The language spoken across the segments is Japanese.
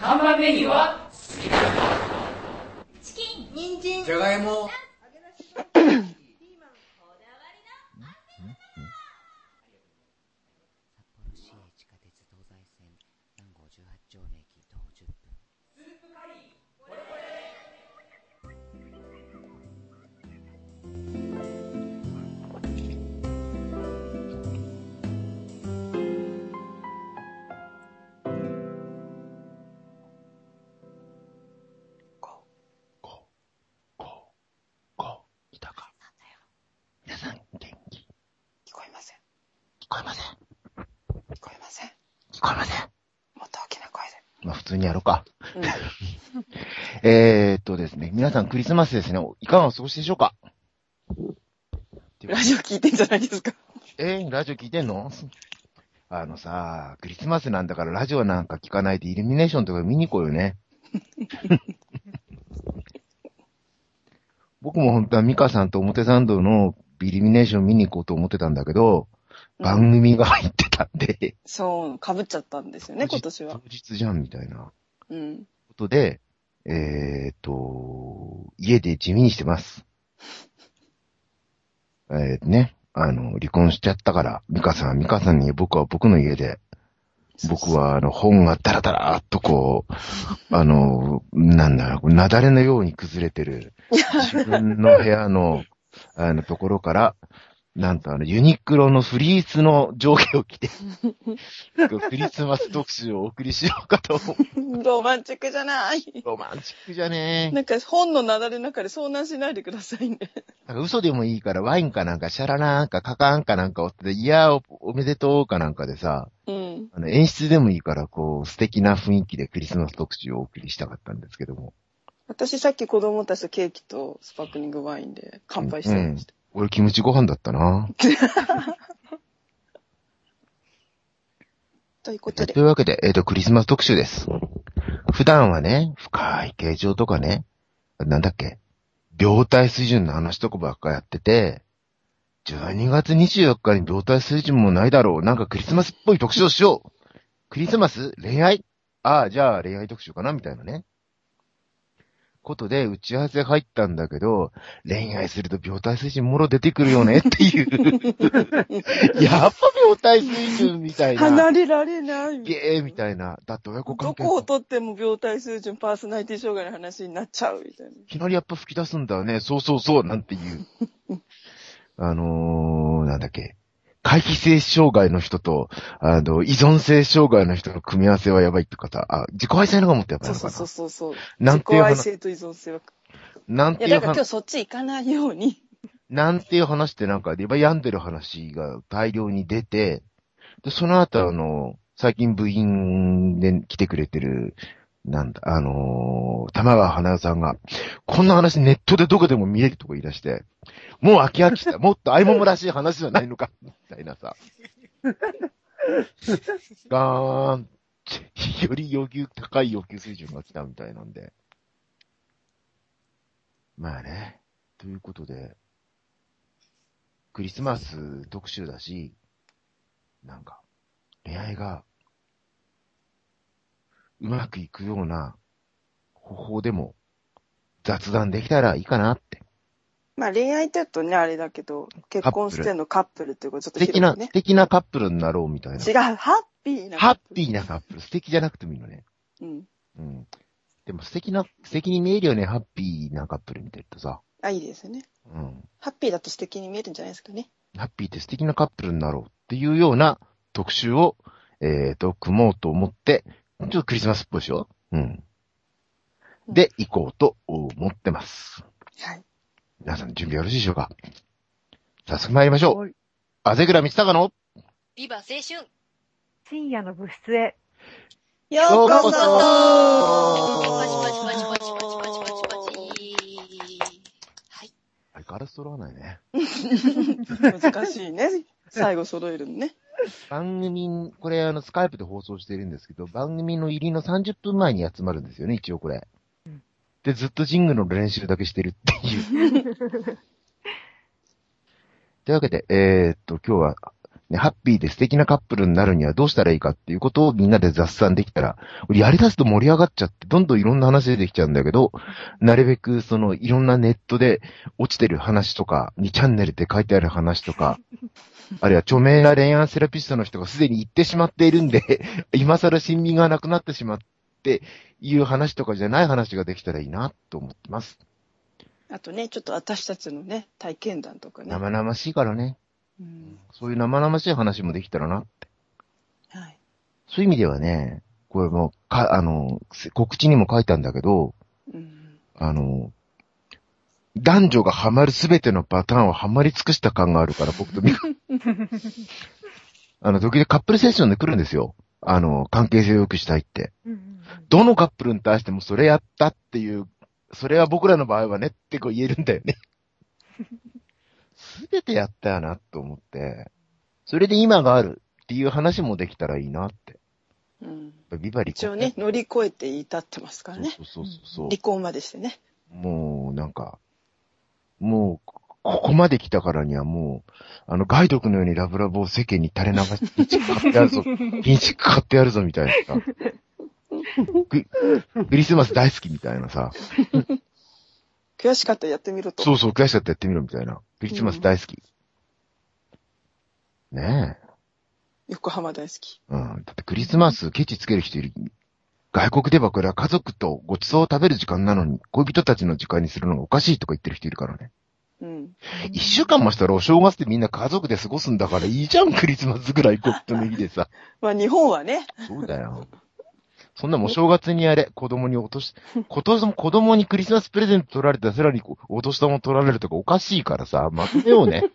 看板メニューはチキン人参。じゃがいも、通にやろうか。で。うん。えーっとですね、皆さんクリスマスですね、いかがお過ごしでしょうか？ラジオ聞いてんじゃないですか？えー、ラジオ聞いてんの？あのさ、クリスマスなんだからラジオなんか聞かないでイルミネーションとか見に行こうよね。僕も本当はミカさんと表参道のイルミネーション見に行こうと思ってたんだけど、番組が入ってたんで、そう、被っちゃったんですよね、今年は当。日じゃんみたいなうん。ことで、えーっと、家で地味にしてます。えー、ね、あの、離婚しちゃったから、ミカさんはミカさんに、僕は僕の家で、僕は、あの、本がダラダラーっとこう、あの、なんだろう、雪崩のように崩れてる、自分の部屋の、あの、ところから、なんとあの、ユニクロのフリースの上下を着て、クリスマス特集をお送りしようかと思う。ロマンチックじゃない。ロマンチックじゃねなんか本のなだれの中で遭難しないでくださいね。なんか嘘でもいいから、ワインかなんか、シャラなんか、カカンかなんかをって、いやお、おめでとうかなんかでさ、うん。あの、演出でもいいから、こう、素敵な雰囲気でクリスマス特集をお送りしたかったんですけども。私さっき子供たちとケーキとスパークリングワインで乾杯してました。俺、キムチご飯だったな。ということでとい。うわけで、えっ、と、クリスマス特集です。普段はね、深い形状とかね、なんだっけ、病態水準の話とかばっかやってて、12月24日に病態水準もないだろう。なんかクリスマスっぽい特集をしよう。クリスマス？恋愛？ああ、じゃあ恋愛特集かな？みたいなね。ことで、打ち合わせ入ったんだけど、恋愛すると病態水準もろ出てくるよね っていう。やっぱ病態水準みたいな。離れられない。ゲーみたいな。だって親子関係。どこをとっても病態水準パーソナリティ障害の話になっちゃうみたいな。いきなりやっぱ吹き出すんだよね。そうそうそう、なんていう。あのー、なんだっけ。回避性障害の人と、あの、依存性障害の人の組み合わせはやばいって方。あ、自己愛性のがもっとやばいそうのかな？そうそうそう。なんていう話？自己愛性と依存性は。いや、なんていう話、だから今日そっち行かないように。なんていう話ってなんか、やっぱ病んでる話が大量に出て、で、その後あの、最近部員で来てくれてる、なんだ、あのー玉川花代さんが、こんな話ネットでどこでも見れるとか言い出して、もう飽き飽きした。もっとアイらしい話じゃないのか、みたいなさ。ガーンって、より要求、高い要求水準が来たみたいなんで。まあね。ということで、クリスマス特集だし、なんか、恋愛が、うまくいくような方法でも雑談できたらいいかなって。まあ恋愛って言うとね、あれだけど、結婚してんのカップルっていうことちょっと素敵な、素。敵なカップルになろうみたいな。違う、ハッピーな。ハッピーなカップル。素敵じゃなくてもいいのね。うん。うん。でも素敵な、素敵に見えるよね、ハッピーなカップル見てるとさ。あ、いいですね。うん。ハッピーだと素敵に見えるんじゃないですかね。ハッピーって素敵なカップルになろうっていうような特集を、えーと、組もうと思って、ちょっとクリスマスっぽいでしょ？うん。で、行こうと思ってます。はい。皆さん準備よろしいでしょうか？早速参りましょう。あぜぐらみちたかのビバ青春深夜の部室へ。ようこそ相変わら揃わないね。難しいね。最後揃えるのね。番組、これあの、スカイプで放送してるんですけど、番組の入りの30分前に集まるんですよね、一応これ。で、ずっとジングルの練習だけしてるっていう。というわけで、えー、っと、今日は、ね、ハッピーで素敵なカップルになるにはどうしたらいいかっていうことをみんなで雑談できたら、俺やり出すと盛り上がっちゃって、どんどんいろんな話出てきちゃうんだけど、なるべくそのいろんなネットで落ちてる話とか、2チャンネルで書いてある話とか、あるいは著名な恋愛セラピストの人がすでに言ってしまっているんで、今更親身がなくなってしまっていう話とかじゃない話ができたらいいなと思ってます。あとね、ちょっと私たちのね、体験談とかね。生々しいからね。うんそういう生々しい話もできたらなって。はい。そういう意味ではね、これも、か、あの、せ告知にも書いたんだけど、うんあの、男女がハマるすべてのパターンをハマり尽くした感があるから、僕とミカ。あの、時々カップルセッションで来るんですよ。あの、関係性を良くしたいって。うんうんどのカップルに対してもそれやったっていう、それは僕らの場合はねってこう言えるんだよね。すべてやったよなと思って、それで今があるっていう話もできたらいいなって。うんビバリ一応ね、乗り越えて至ってますからね。そうそうそう。離婚までしてね。もう、なんか、もう、こここまで来たからにはもう、あの、ガイドクのようにラブラブを世間に垂れ流して、ピンチク買ってやるぞ、ピンチク買ってやるぞ、みたいなさ。ククリスマス大好きみたいなさ。悔しかったらやってみろと。そうそう、悔しかったらやってみろ、みたいな。クリスマス大好き。ねえ。横浜大好き。うん。だってクリスマスケチつける人いる。外国ではこれは家族とご馳走を食べる時間なのに、恋人たちの時間にするのがおかしいとか言ってる人いるからね。うん。一週間もしたらお正月でみんな家族で過ごすんだからいいじゃん、クリスマスぐらいゴッドの日でさ。まあ日本はね、そうだよ。そんなもんお正月にやれ、子供に落とし、今年も子供にクリスマスプレゼント取られたらさらにこうお年玉取られるとかおかしいからさ、まとめようね。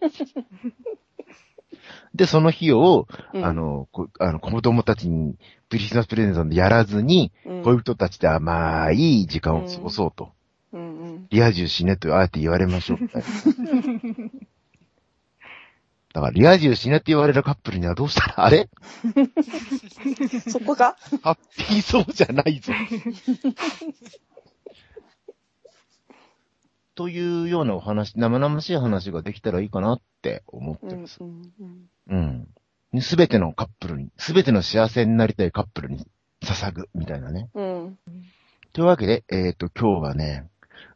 で、その日を、うんあの、こあの、子供たちにクリスマスプレゼントでやらずに、うん恋人たちで甘い時間を過ごそうと。うんうん。リア充死ねとあえて言われましょうみたいな。だから、リア充死ねって言われるカップルにはどうしたら、あれ？そこかハッピーそうじゃないぞ。というようなお話、生々しい話ができたらいいかなって思っうんてます。うんうんうん。すべてのカップルに、すべての幸せになりたいカップルに捧ぐ、みたいなね。うん。というわけで、えっ、と、今日はね、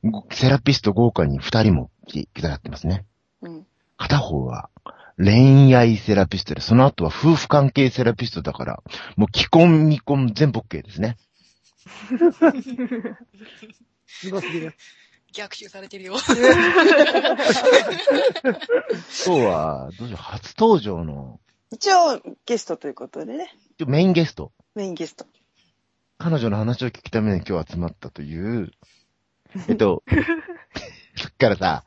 ごセラピスト豪華に二人も来ていただいてますね。うん。片方は恋愛セラピストで、その後は夫婦関係セラピストだから、もう既婚未婚全部 OK ですね。すごすぎる。逆襲されてるよ。今日は、どうしよう、初登場の、一応ゲストということでね、メインゲスト。メインゲスト。彼女の話を聞くために今日集まったという、えっと、さっきからさ、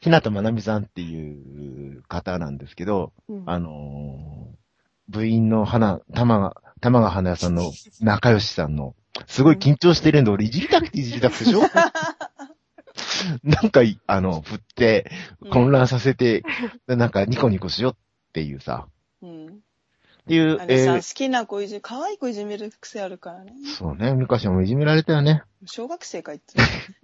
ひなたまなみさんっていう方なんですけど、うんあのー部員の花、玉が、玉が花屋さんの仲良しさんの、すごい緊張してるんで、俺いじりたくていじりたくてしょ なんかい、あの、振って、混乱させて、なんかニコニコしようっていうさ、うん。っていうあ、れさ、え好きな子いじ、可愛い子いじめる癖あるからね。ーそうね、昔もいじめられたよね。小学生かいつ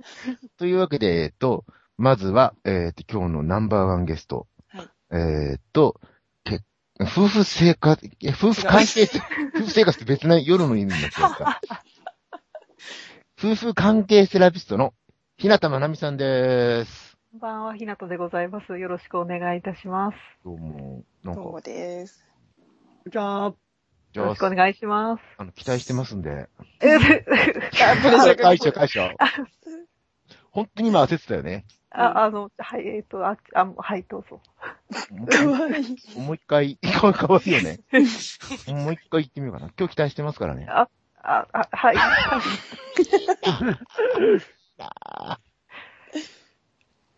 というわけで、えっと、まずは、えっと、今日のナンバーワンゲスト。はいえっと、け夫婦生活、え夫婦関係、夫婦生活って別な夜の意味になっちゃうか。夫婦関係セラピストの日向まなみさんです。こんばんは、ひなとでございます。よろしくお願いいたします。どうも、なんかどうも、です。じゃあ、じゃあよろしくお、願いします。あの、期待してますんで。えあプレッシャー会社、会社。本当に今焦ってたよね。あ、あの、はい、えっ、と、あ、あ、はい、どうぞ。もうかわいい。もう一回、かわかわいいよね。もう一回言ってみようかな。今日期待してますからね。あ、あ、はい。あ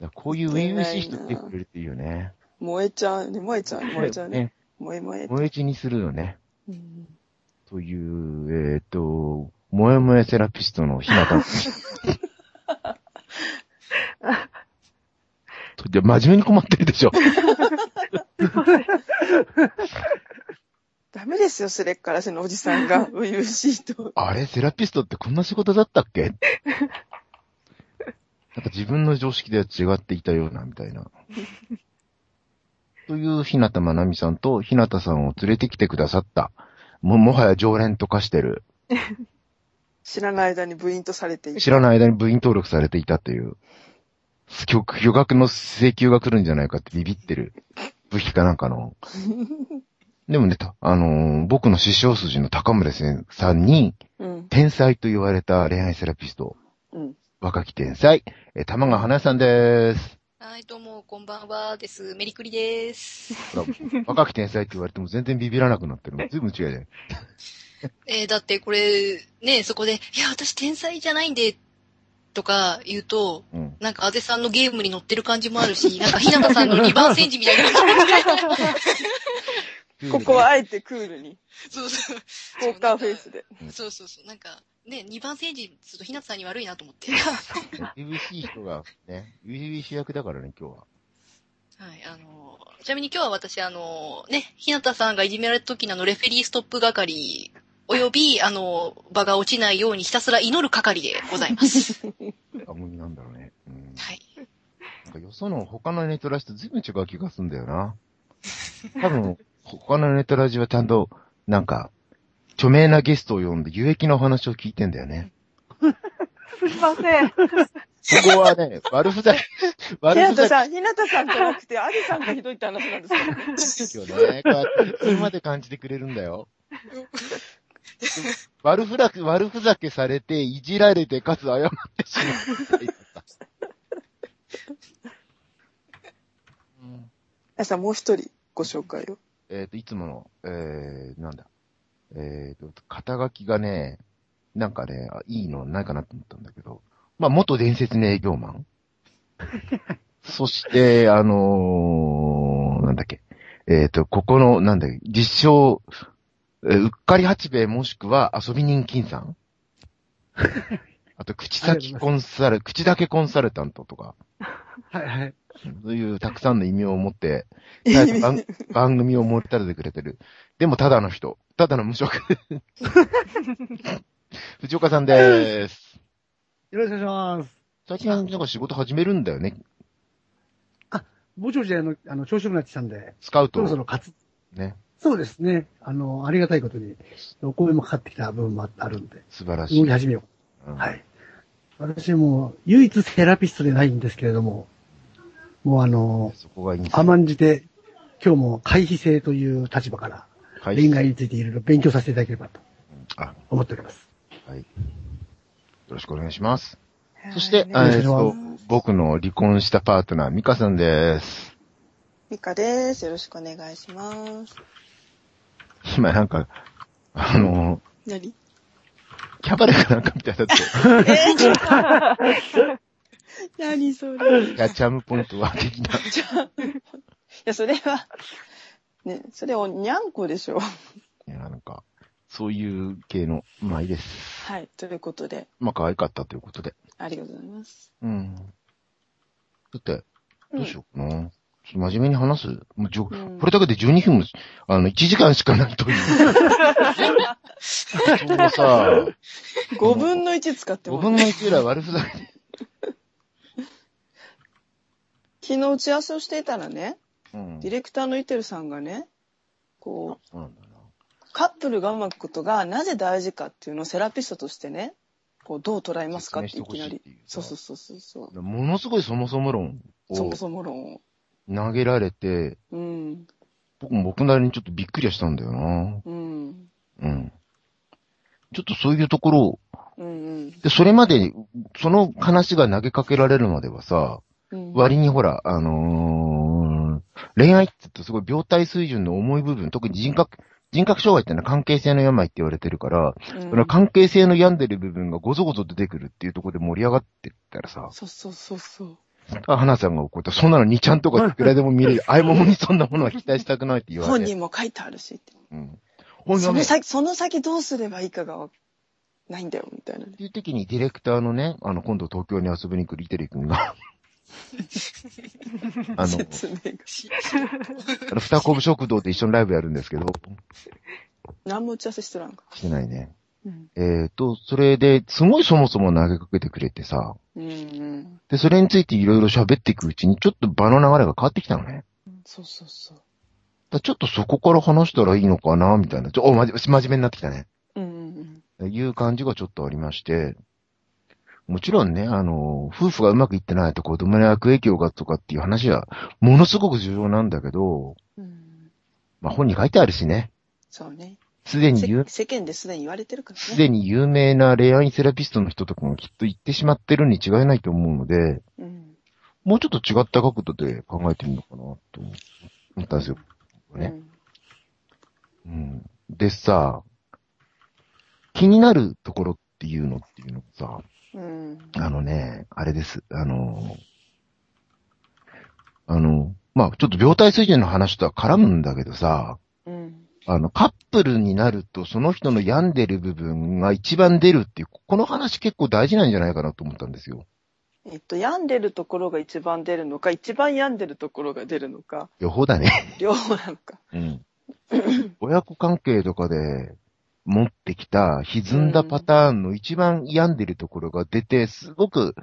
ーこういう初々しい人来てくれるっていいよね。燃えちゃうね、燃えちゃうね、燃えちゃうね。ね。燃え燃え。萌え血にするよね。うんという、えっ、と、萌え萌えセラピストのひなた。とで真面目に困ってるでしょ。ダメですよ、すれっからせのおじさんが、初々しいと。あれ、セラピストってこんな仕事だったっけ？なんか自分の常識では違っていたような、みたいな。という日向まなみさんと日向さんを連れてきてくださった。も、もはや常連と化してる。知らない間に部員とされてい知らない間に部員登録されていたという。巨巨額の請求が来るんじゃないかってビビってる。武器かなんかの。でもね、たあのー僕の師匠筋の高村先生さんに、うん。天才と言われた恋愛セラピスト、うん。若き天才、えー玉川花さんです。はい、どうも、こんばんはです。メリクリです。ほら若き天才って言われても全然ビビらなくなってる。ずいぶん違いだよ。えーだってこれ、ね、そこで、いや、私天才じゃないんで、とか言うと、うん。なんか、あぜさんのゲームに乗ってる感じもあるし、なんか、ひなたさんの2番戦時みたいな。ここはあえてクールに、そうそう。ポーカーフェイスで。そうそうそう。なんか、ね、2番戦時するとひなたさんに悪いなと思って。厳しい人がね、厳しい役だからね、今日は。はい、あの、ちなみに今日は私、あの、ね、ひなたさんがいじめられた時のあの、レフェリーストップ係、および、あの、場が落ちないようにひたすら祈る係でございます。あ、もうなんだろうね。うん。はい。なんかよその他のネットラジと随分違う気がするんだよな。多分、他のネットラジはちゃんと、なんか、著名なゲストを呼んで有益なお話を聞いてんだよね。すいません。そこはね、悪ふざけ、ひ悪ふざなたさん、ひなたさんじゃなくて、アリさんがひどいって話なんですけど。けをね、こうやって、それまで感じてくれるんだよ。悪ふざけ、悪ふざけされて、いじられて、かつ謝ってしまうあさん、もう一人ご紹介を。えっ、と、いつもの、えー、なんだ。えっ、と、肩書きがね、なんかね、あいいのないかなと思ったんだけど、まあ、元伝説の営業マン そして、あのー、なんだっけ。えっ、と、ここの、なんだっけ、実証、えーうっかり八兵衛もしくは遊び人金さん？あと、口先コンサル、口だけコンサルタントとか、はいはい。そういうたくさんの意味を持って、番 番組を盛り立ててくれてる。でもただの人。ただの無職。藤岡さんです。よろしくお願いします。最近なんか仕事始めるんだよね。ぼちぼちあの、あの、調子よくなってきたんで、スカウトそろ。そろ活、ね。そうですね。あの、ありがたいことに、お声もかかってきた部分もあるんで、素晴らしい。動き始めよう。うんはい。私も、唯一セラピストでないんですけれども、もうあの、そこがいいんですよ甘んじて、今日も回避性という立場から、はい恋愛についていろいろ勉強させていただければとあ、思っております。はい。よろしくお願いします。そして、はいあえとし、僕の離婚したパートナー、ミカさんです。ミカです。よろしくお願いします。今なんか、あの、何？キャバレーかなんかみたいだって、えー、何それ？いいや、チャームポイントは的な。や、それは、ね、それおにゃんこでしょ。いや、なんか、そういう系の、まあいいです。はい。ということで、まあ可愛かったということで。ありがとうございます。うん。だって、どうしようかな。ちょっと真面目に話す？もうじょうんこれだけで12分も、あの、1時間しかないという。そうさ、5分の1使って5も分の1ぐらい悪ふざけで。昨日打ち合わせをしていたらね、うんディレクターのイテルさんがね、こう、そう。カップルがうまくことがなぜ大事かっていうのをセラピストとしてね、こうどう捉えますかっていきなり。そうそうそうそうそう。ものすごいそもそも論をそもそも論を。投げられて、うん。僕も僕なりにちょっとびっくりはしたんだよな。うん。うん。ちょっとそういうところを、うんうんで、それまでに、その話が投げかけられるまではさ、うん。割にほら、あのー恋愛って言うとすごい病態水準の重い部分、特に人格、人格障害ってのは関係性の病って言われてるから、うんその関係性の病んでる部分がごぞごぞ出てくるっていうところで盛り上がってったらさ、そうそうそうそう。花さんがこうやって、そんなの2ちゃんとかいくらでも見れる、あいももにそんなものは期待したくないって言われて。本人も書いてあるしって。うん。本読めっその先、その先どうすればいいかがわないんだよ、みたいなね。ていう時にディレクターのね、あの、今度東京に遊びに来るイテリ君が、あの、説明が。あの二コブ食堂で一緒にライブやるんですけど、何も打ち合わせしてらんか。してないね。うん。えっ、と、それで、すごいそもそも投げかけてくれてさ、うんうん。で、それについていろいろ喋っていくうちに、ちょっと場の流れが変わってきたのね。そうそうそう。だちょっとそこから話したらいいのかなみたいな。ちょ、お、まじ、真面目になってきたね。うんうんうん。いう感じがちょっとありまして、もちろんね、あの、夫婦がうまくいってないと子供に悪影響がとかっていう話は、ものすごく重要なんだけど、うん、まあ本に書いてあるしね。そうね。すでに有せ世間ですでに言われてるからね。すでに有名な恋愛セラピストの人とかがきっと言ってしまってるに違いないと思うので、うん。もうちょっと違った角度で考えてみようかなと思ったんですよ。ね。うん。でさ、気になるところっていうのっていうのがさ、うん。あのね、あれです。あの、あの、まあちょっと病態水準の話とは絡むんだけどさ、うん。あの、カップルになるとその人の病んでる部分が一番出るっていう、この話結構大事なんじゃないかなと思ったんですよ。えっと、病んでるところが一番出るのか、一番病んでるところが出るのか、両方だね。両方なのか。うん。親子関係とかで持ってきた歪んだパターンの一番病んでるところが出て、すごく、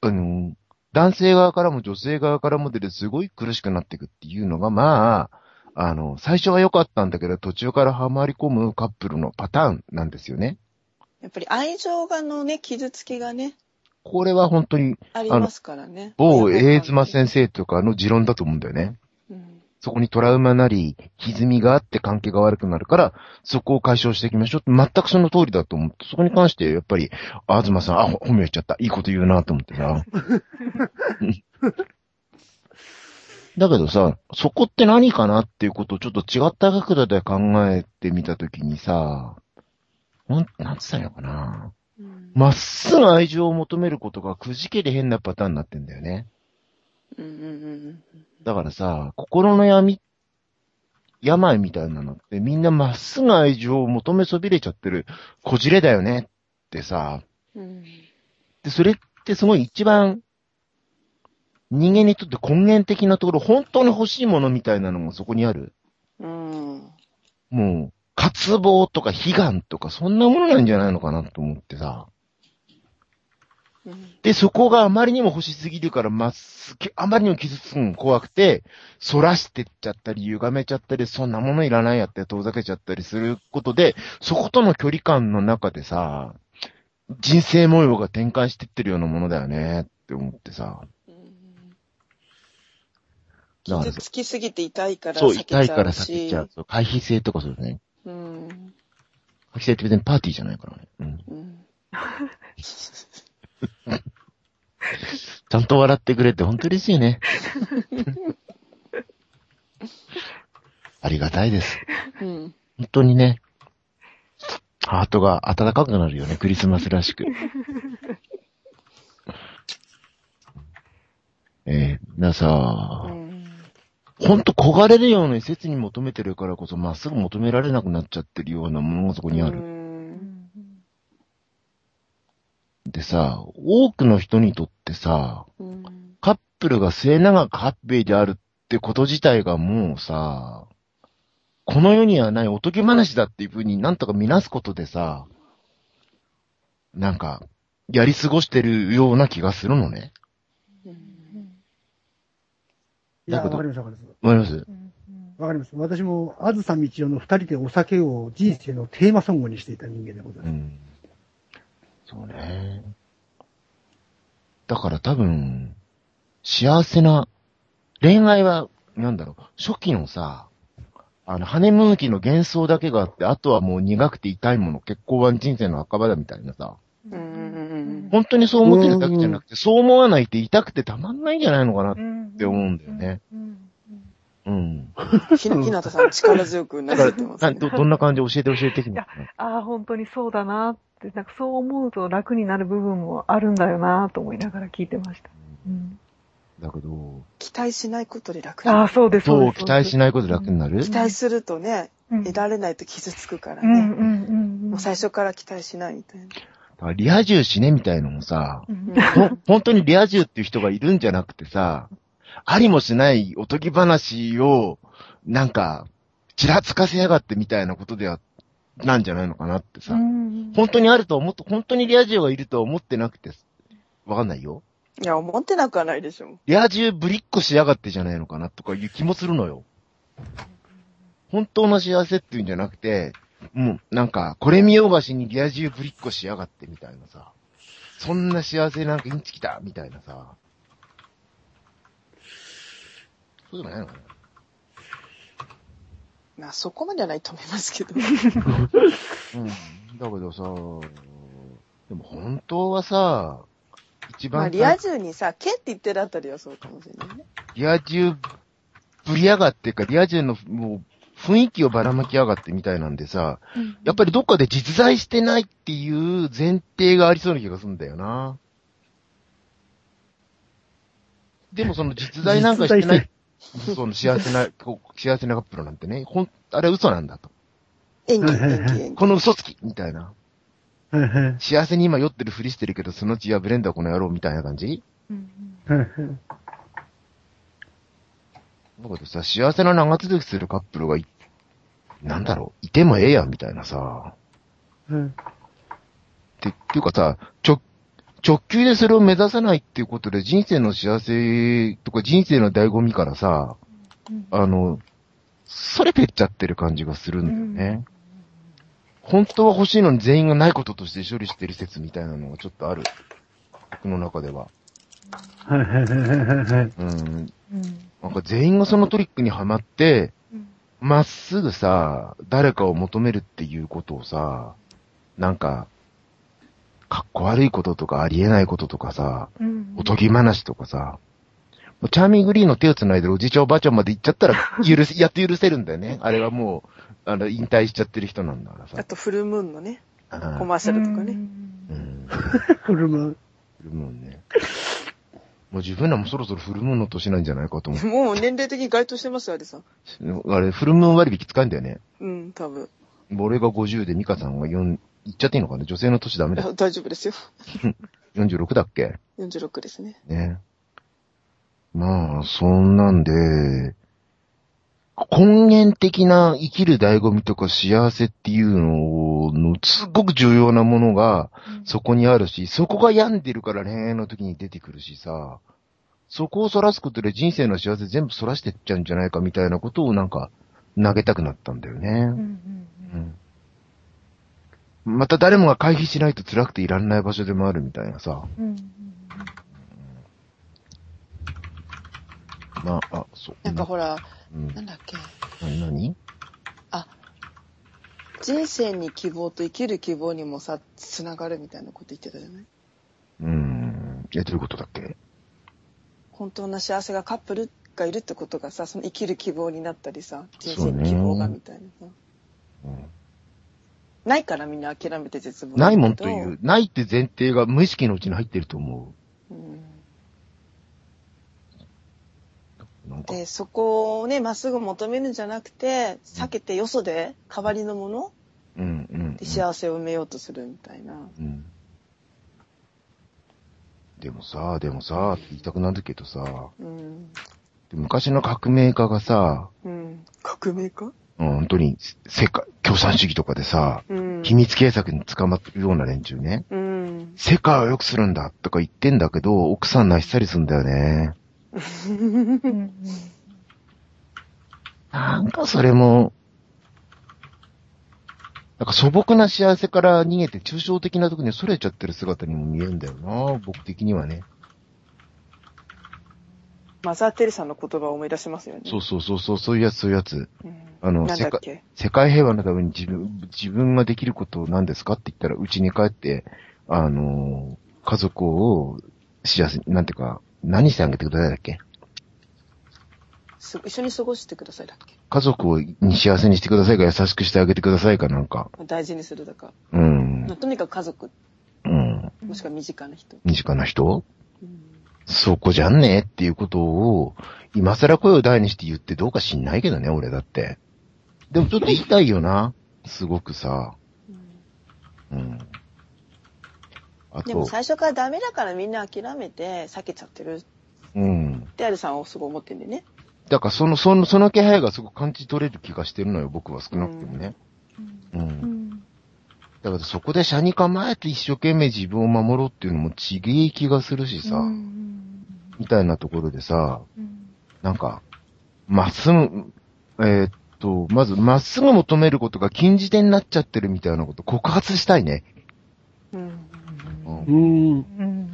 あの、男性側からも女性側からも出てすごい苦しくなっていくっていうのが、まあ、あの、最初は良かったんだけど、途中からはまり込むカップルのパターンなんですよね。やっぱり愛情がのね、傷つきがね、これは本当に、ありますからね。某親子関係英妻先生とかの持論だと思うんだよね。うん。そこにトラウマなり、歪みがあって関係が悪くなるから、そこを解消していきましょうって。全くその通りだと思って、そこに関して、やっぱり、あずまさん、あ、ほ褒め言っちゃった。いいこと言うなと思ってさ。だけどさ、そこって何かなっていうことをちょっと違った角度で考えてみたときにさ、ほん、なんつったのかな。うん。まっすぐ愛情を求めることがくじけで変なパターンになってんだよね。うんうんうんだからさ、心の闇、病みたいなのってみんなまっすぐ愛情を求めそびれちゃってるこじれだよねってさ、うん。で、それってすごい一番人間にとって根源的なところ、本当に欲しいものみたいなのがそこにある？うん。もう、渇望とか悲願とかそんなものなんじゃないのかなと思ってさ。うん。で、そこがあまりにも欲しすぎるから、まっすぐ、あまりにも傷つくのが怖くて、反らしてっちゃったり、歪めちゃったり、そんなものいらないやって遠ざけちゃったりすることで、そことの距離感の中でさ、人生模様が展開してってるようなものだよねって思ってさ。傷つきすぎて痛いからそう、避けちゃうし。痛いから避けちゃう。そう回避性とかそうだね。うん。回避性って別にパーティーじゃないからね。うん。うん。ちゃんと笑ってくれて本当嬉しいね。ありがたいです。うん。本当にね、ハートが温かくなるよね、クリスマスらしく。えー、ださ、うん。ほんと焦がれるような切に求めてるからこそ、まっすぐ求められなくなっちゃってるようなものがそこにある。でさ、多くの人にとってさ、カップルが末永くハッピーであるってこと自体がもうさ、この世にはないおとぎ話だっていう風になんとか見なすことでさ、なんか、やり過ごしてるような気がするのね。いや、わかりますわかります。わかります？わかります。私も、あずさみちおの二人でお酒を人生のテーマソングにしていた人間でございうます。ん。そうね。だから多分、幸せな、恋愛は、なんだろう、初期のさ、あの、ハネムーン期の幻想だけがあって、あとはもう苦くて痛いもの、結婚は人生の墓場だみたいなさ、本当にそう思ってるだけじゃなくて、そう思わないって痛くてたまんないんじゃないのかなっってて思うんだよね。うん。うん。ひな、たさん力強くなされてますね。など、どんな感じ教えて教えてきな。ああ、本当にそうだなって、なんかそう思うと楽になる部分もあるんだよなと思いながら聞いてました。うん、だけど、期待しないことで楽にああ、そうです、そう、です期待しないことで楽になる？期待するとね、うん得られないと傷つくからね。うんうんうんうん。もう最初から期待しないみたいな。リア充死ねみたいのもさ、本当にリア充っていう人がいるんじゃなくてさ、ありもしないおとぎ話を、なんか、ちらつかせやがってみたいなことでは、なんじゃないのかなってさ。うん本当にあると思って、本当にリア充がいるとは思ってなくて、わかんないよ。いや、思ってなくはないでしょ。リア充ぶりっこしやがってじゃないのかなとかいう気もするのよ。本当の幸せっていうんじゃなくて、もうなんか、これ見よがしにリア充ぶりっこしやがってみたいなさ。そんな幸せなんかインチキだみたいなさ。そうでもないのかなまあ、そこまではないと思いますけど。うん。だけどさ、でも本当はさ、一番、まあ、リア充にさ、けって言ってるあたりはそうかもしれないね。リア充ぶりやがってか、リア充のもう雰囲気をばらまきやがってみたいなんでさ、やっぱりどっかで実在してないっていう前提がありそうな気がするんだよな。でもその実在なんかしてない、その幸せな、こう幸せなカップルなんてね、ほん、あれは嘘なんだと。演技。この嘘つきみたいな。幸せに今酔ってるふりしてるけど、そのうち破れんだこの野郎みたいな感じ？うん。だけどさ、幸せな長続きするカップルがい、なんだろう、いてもええやんみたいなさ。はいって、っていうかさ、直、直球でそれを目指さないっていうことで人生の幸せとか人生の醍醐味からさ、うんあの、それぺっちゃってる感じがするんだよね。本当は欲しいのに全員がないこととして処理してる説みたいなのがちょっとある。僕の中では。はいはいはいはいはい。うん。うんなんか全員がそのトリックにはまって、うんまっすぐさ、誰かを求めるっていうことをさ、なんか、かっこ悪いこととかありえないこととかさ、うんおとぎ話とかさ、チャーミーグリーンの手を繋いでるおじいちゃんおばあちゃんまで行っちゃったら、許せ、やっと許せるんだよね。あれはもう、あの、引退しちゃってる人なんだからさ。あと、フルムーンのね、うんコマーシャルとかね。うん。フルムーン。フルムーンね。もう自分らもそろそろフルムーンの年なんじゃないかと思う。もう年齢的に該当してますよ、あれさん。あれ、フルムーン割引使えんだよね。うん、多分。俺が50でミカさんが4、言っちゃっていいのかな？女性の年ダメだ。大丈夫ですよ。46だっけ？46ですね。ね。まあ、そんなんで、根源的な生きる醍醐味とか幸せっていうのの、すっごく重要なものがそこにあるし、そこが病んでるから恋愛の時に出てくるしさ、そこを反らすことで人生の幸せ全部反らしてっちゃうんじゃないかみたいなことをなんか投げたくなったんだよね。うんうんうんまた誰もが回避しないと辛くていらんない場所でもあるみたいなさ。うんうんまあ、あ、そう。なんかほら、うん、なんだっけ？何？何？人生に希望と生きる希望にもさ、つながるみたいなこと言ってたじゃない？うん。え、どういうことだっけ？本当の幸せがカップルがいるってことがさ、その生きる希望になったりさ、人生に希望がみたいなさ。うんないからみんな諦めて絶望ないもんとい。う、ないって前提が無意識のうちに入ってると思うんう。なんか、で、そこをね、まっすぐ求めるんじゃなくて、避けてよそで代わりのものうん、うん。で幸せを埋めようとするみたいな。うん。でもさ、でもさ、って言いたくなるけどさ、うん。昔の革命家がさ、うん。革命家？うん本当に世界、共産主義とかでさ、うん。秘密警察に捕まってるような連中ね。うん。世界を良くするんだとか言ってんだけど、奥さんなしさりすんだよね。なんかそれも、なんか素朴な幸せから逃げて抽象的なとこに逸れちゃってる姿にも見えるんだよな、僕的にはね。マザー・テレサの言葉を思い出しますよね。そうそうそうそう、そういうやつ、そういうやつ。うん。あのなんだっけ？世界平和のために自分、自分ができることを何ですかって言ったら、うちに帰って、あの、家族を幸せに、なんていうか、何してあげてくださいだっけ？す一緒に過ごしてくださいだっけ？家族をに幸せにしてくださいか優しくしてあげてくださいかなんか。大事にするだか。うんまあ。とにかく家族、うん。もしくは身近な人。身近な人？うんそこじゃんねっていうことを、今更声を大にして言ってどうか知んないけどね、俺だって。でもちょっと言いたいよな。すごくさ。うんうん。あでもと、最初からダメだからみんな諦めて避けちゃってるうん。ってアルさんはすごい思ってんでね。だからその、その、その気配がすごく感じ取れる気がしてるのよ、僕は少なくてもね。うん。うんだからそこで車に構えて一生懸命自分を守ろうっていうのもちげえ気がするしさ。うんみたいなところでさ、うんなんか、まっすぐ、えーっと、まず、まっすぐ求めることが禁じ手になっちゃってるみたいなこと告発したいね。うんうんうん。うん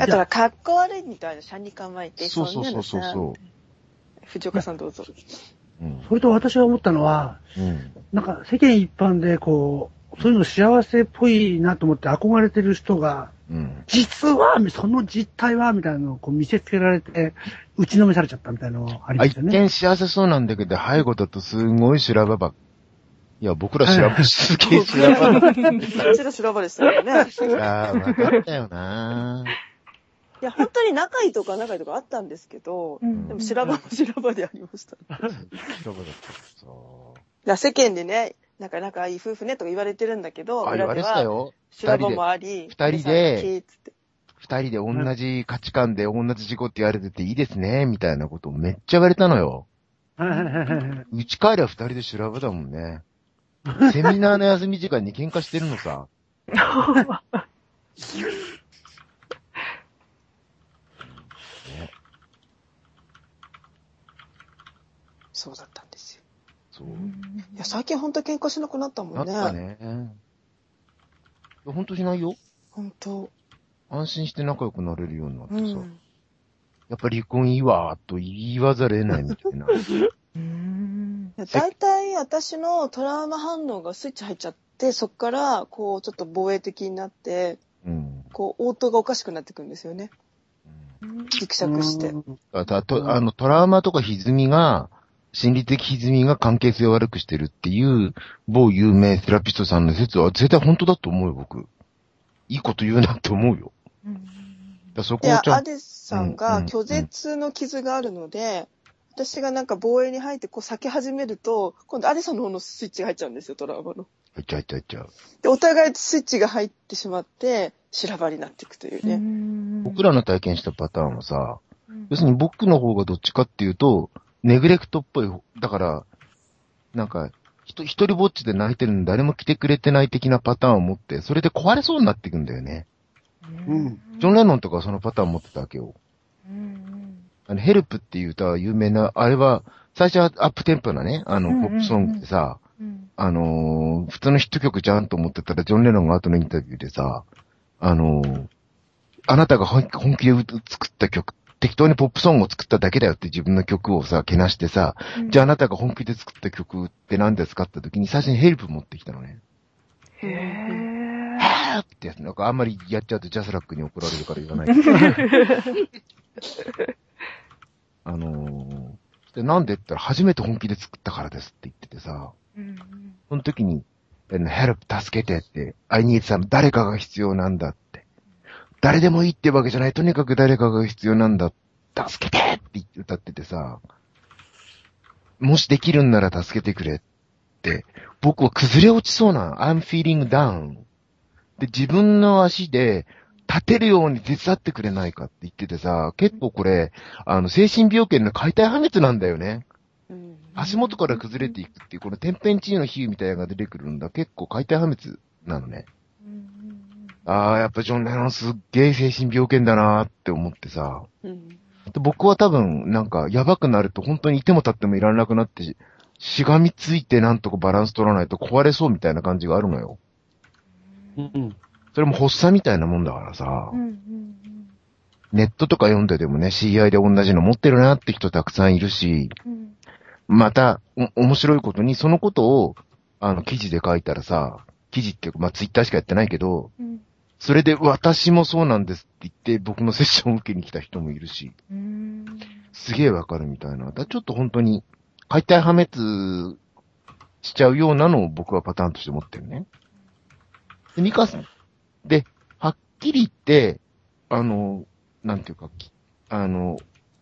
あとは、かっこ悪いみたいな、車に構えて、そうそうそうそうそんなのそさ藤岡さんどうぞ。う。うん。それと私が思ったのは、うん。なんか世間一般でこう、そういうの幸せっぽいなと思って憧れてる人が、うん。実は、その実態は、みたいなのをこう見せつけられて、打ちのめされちゃったみたいなのありますよね。見幸せそうなんだけど、背後だとすごい修羅場ばっ。いや、僕ら修羅場、すげえ修羅場ばっ。そちら修羅場でしたよね。ああ、わかったよないや、本当に仲いいとか仲いいとかあったんですけど、うんでも修羅場も修羅場でありました。だか修羅場だった。そら世間でね、なんか仲いい夫婦ねとか言われてるんだけう。ど、あ、言われてたよ。修羅場もあり、二人で二人で同じ価値観で同じ事故って言われてていいですね、みたいなことをめっちゃ言われたのよ。はいはいはいはいうち帰りは二人で修羅場だもんね。セミナーの休み時間に喧嘩してるのさ。ね、そうだったんですよ。そう。いや、最近本当喧嘩しなくなったもね。なんったね。ほんとしないよ。本当。安心して仲良くなれるようになってさ。うん。やっぱ離婚いいわーと言わざるを得ないみたいな。うんいや大体私のトラウマ反応がスイッチ入っちゃって、そっから、こう、ちょっと防衛的になって、うん。こう、応答がおかしくなってくるんですよね。ギクシャクして。とあの、トラウマとか歪みが、心理的歪みが関係性を悪くしてるっていう、某有名セラピストさんの説は絶対本当だと思うよ、僕。いいこと言うなって思うよ。だからそこで、をちゃんアデスさんうんがうん拒絶の傷があるので、私がなんか防衛に入ってこう避け始めると、今度アデさんの方のスイッチが入っちゃうんですよ、トラウマの。入っちゃう入っちゃう入っちゃう。で、お互いスイッチが入ってしまって、修羅場になっていくというね。僕らの体験したパターンはさ、要するに僕の方がどっちかっていうと、ネグレクトっぽい方、だから、なんか、ひと一人ぼっちで泣いてるのに誰も来てくれてない的なパターンを持って、それで壊れそうになっていくんだよね。うんジョン・レノンとかはそのパターン持ってたわけよ。あの、ヘルプっていう歌は有名な、あれは、最初はアップテンポなね、あの、うんうんうんポップソングでさ、あのー普通のヒット曲じゃんと思ってたら、ジョン・レノンが後のインタビューでさ、あのーあなたが本本気で作った曲、適当にポップソングを作っただけだよって自分の曲をさ、けなしてさ、じゃああなたが本気で作った曲って何ですかって時に最初に Help 持ってきたのね。へーはーってやつ、なんかあんまりやっちゃうと JASRAC に怒られるから言わない。あのー、でなんでって言ったら初めて本気で作ったからですって言っててさ、その時に、 Help 助けてって、I need some 誰かが必要なんだって。誰でもいいってわけじゃない。とにかく誰かが必要なんだ。助けてって言って歌っててさ、もしできるんなら助けてくれって、僕は崩れ落ちそうな、I'm feeling down. で、自分の足で立てるように手伝ってくれないかって言っててさ、結構これ、あの、精神病圏の解体破滅なんだよね。うん足元から崩れていくっていう、この天変地異の比喩みたいなのが出てくるんだ。結構解体破滅なのね。ああ、やっぱジョン・レノンすっげえ精神病圏だなーって思ってさ。うんで僕は多分、なんか、やばくなると本当にいても立ってもいられなくなってし、しがみついてなんとかバランス取らないと壊れそうみたいな感じがあるのよ。うん。それも発作みたいなもんだからさ。ネットとか読んででもね、CI で同じの持ってるなって人たくさんいるし、また、お、面白いことに、そのことを、あの、記事で書いたらさ、記事っていうか、まあ、ツイッターしかやってないけど、それで私もそうなんですって言って、僕のセッションを受けに来た人もいるし、すげえわかるみたいな。だちょっと本当に、解体破滅しちゃうようなのを僕はパターンとして持ってるね。で、ミカさん。で、はっきり言って、あの、なんていうか、きあの、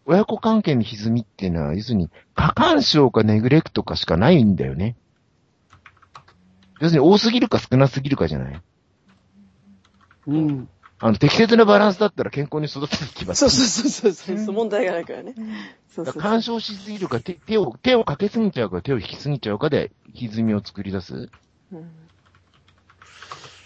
親子関係の歪みっていうのは、要するに、過干渉かネグレクトかしかないんだよね。要するに多すぎるか少なすぎるかじゃない？うん。あの、適切なバランスだったら健康に育てていきます。そうそうそうそうそう、問題がないからね。そうそうだから干渉しすぎるか、手手を、手をかけすぎちゃうか、手を引きすぎちゃうかで、歪みを作り出す。うん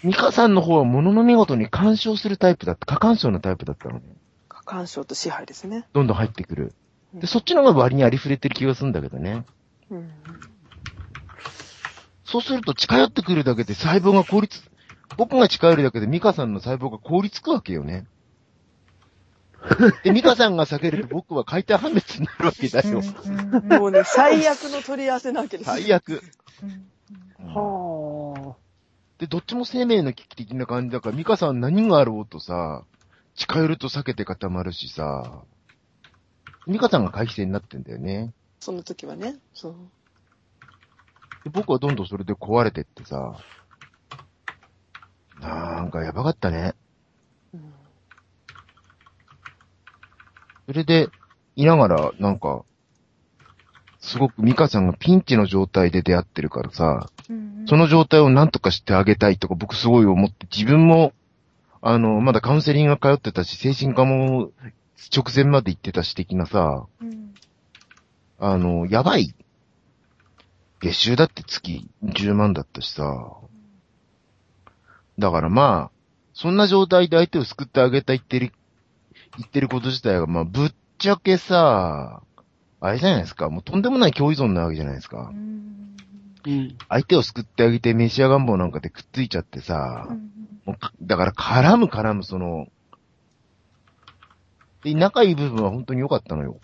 ミカさんの方は物の見事に干渉するタイプだった、過干渉のタイプだったのね。過干渉と支配ですね。どんどん入ってくる。うんで、そっちの方が割にありふれてる気がするんだけどね。うん。そうすると近寄ってくるだけで細胞が効率、僕が近寄るだけでミカさんの細胞が凍りつくわけよね。で、ミカさんが避けると僕は解体判別になるわけだよ。もうね、最悪の取り合わせなわけですよ。最悪。はで、どっちも生命の危機的な感じだから、ミカさん何があろうとさ、近寄ると避けて固まるしさ、ミカさんが回避線になってんだよね。その時はね。そう。で僕はどんどんそれで壊れてってさ、なんかやばかったね。うんそれで、いながら、なんか、すごくミカさんがピンチの状態で出会ってるからさ、その状態を何とかしてあげたいとか僕すごい思って、自分も、あの、まだカウンセリングが通ってたし、精神科も直前まで行ってたし的なさ、あの、やばい。月収だって月10万だったしさ。だからまあ、そんな状態で相手を救ってあげたいってる、言ってること自体が、まあ、ぶっちゃけさ、あれじゃないですか。もうとんでもない共依存なわけじゃないですか。うん。相手を救ってあげて、メシア願望なんかでくっついちゃってさ、もうかだから絡む絡むその、で、仲いい部分は本当に良かったのよ。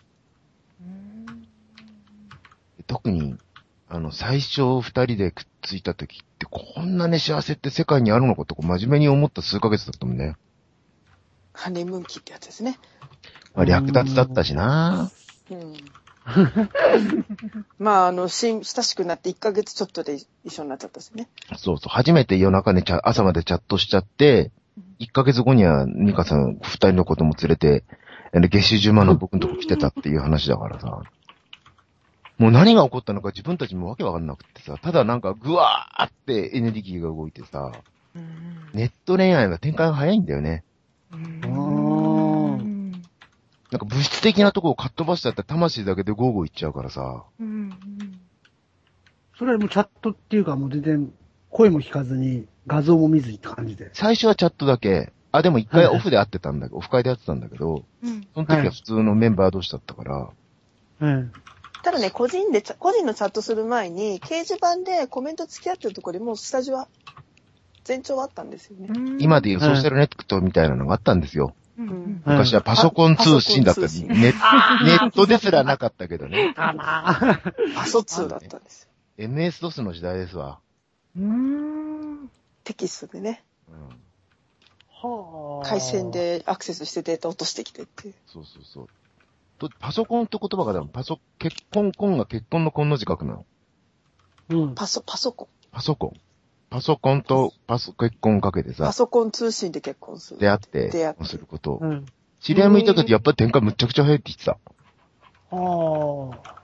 特に、あの、最初二人でくっついた時って、こんなね、幸せって世界にあるのかと、こう真面目に思った数ヶ月だったもんね。ハネムーン期ってやつですね。まあ、略奪だったしなうん。まあ、あの、親しくなって1ヶ月ちょっとで一緒になっちゃったしね。そうそう、初めて夜中ね、チャ朝までチャットしちゃって、1ヶ月後には、ミカさん、二人の子供連れて、月収10万の僕のとこ来てたっていう話だからさ。もう何が起こったのか自分たちもわけわかんなくってさ、ただなんかぐわーってエネルギーが動いてさ、ネット恋愛が展開が早いんだよね。なんか物質的なとこをかっ飛ばしちゃったら魂だけでゴーゴーいっちゃうからさ。それはもうチャットっていうかもう全然声も聞かずに画像も見ずにって感じで。最初はチャットだけ、あ、でも一回オフで会ってたんだけど、オフ会で会ってたんだけど、その時は普通のメンバー同士だったから、うん。ただね、個人で個人のチャットする前に、掲示板でコメント付き合ってるところでもうスタジオは、前兆はあったんですよね。今でいうソーシャルネットみたいなのがあったんですよ。うん。昔はパソコン通信だったネネットですらなかったけどね。かなパソ2だったんですよ。MS-DOS の時代ですわ。テキストでね、うん。はあ。回線。でアクセスしてデータ落としてきてっていう。そうそうそう。とパソコンって言葉がでもパソ、結婚、婚が結婚の婚の字書くの。うん。パソ、パソコン。パソコン。パソコンとパソ、結婚かけてさ、パソコン通信で結婚する。出会って出会って、すること。うん。知り合いもいたけど、やっぱり展開むっちゃくちゃ早いって言ってた。はあ。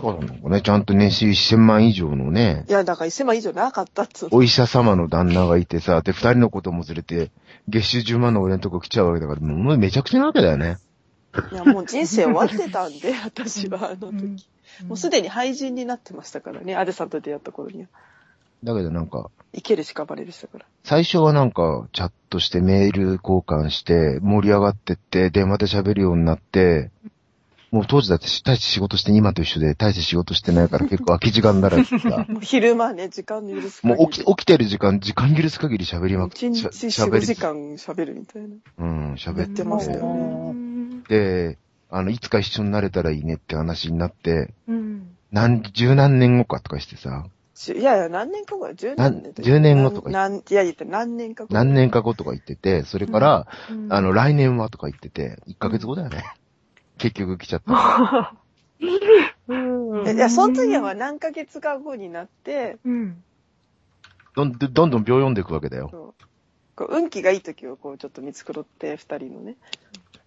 そうなのかね。ちゃんと年収1000万以上のね、いや、だから1000万以上なかったっつうの。お医者様の旦那がいてさ、で、二人の子供連れて、月収10万の俺のとこ来ちゃうわけだから、もうめちゃくちゃなわけだよね。いや、もう人生終わってたんで、私はあの時。もうすでに廃人になってましたからね、アデさんと出会った頃には。だけどなんか、生ける屍でしたから。最初はなんか、チャットしてメール交換して、盛り上がってって、電話で喋るようになって、もう当時だって大して仕事して、今と一緒で大して仕事してないから結構空き時間だらけでさ、もう昼間ね、時間許す限り。もう起き、起きてる時間、時間許す限り喋りまくって、一日しゃ4、5時間喋るみたいな。うん、喋やってましたよね。で、あの、いつか一緒になれたらいいねって話になって、何、十何年後かとかしてさ、いやいや、何年か後十年10年後とかなん、いや、言って何年か後。何年か後とか言ってて、それから、あの、来年はとか言ってて、1ヶ月後だよね。結局来ちゃった。えいや、その時は何ヶ月か後になって、どん。どんどんどん秒読んでいくわけだよ。運気がいい時をこうちょっと見繕って、二人のね、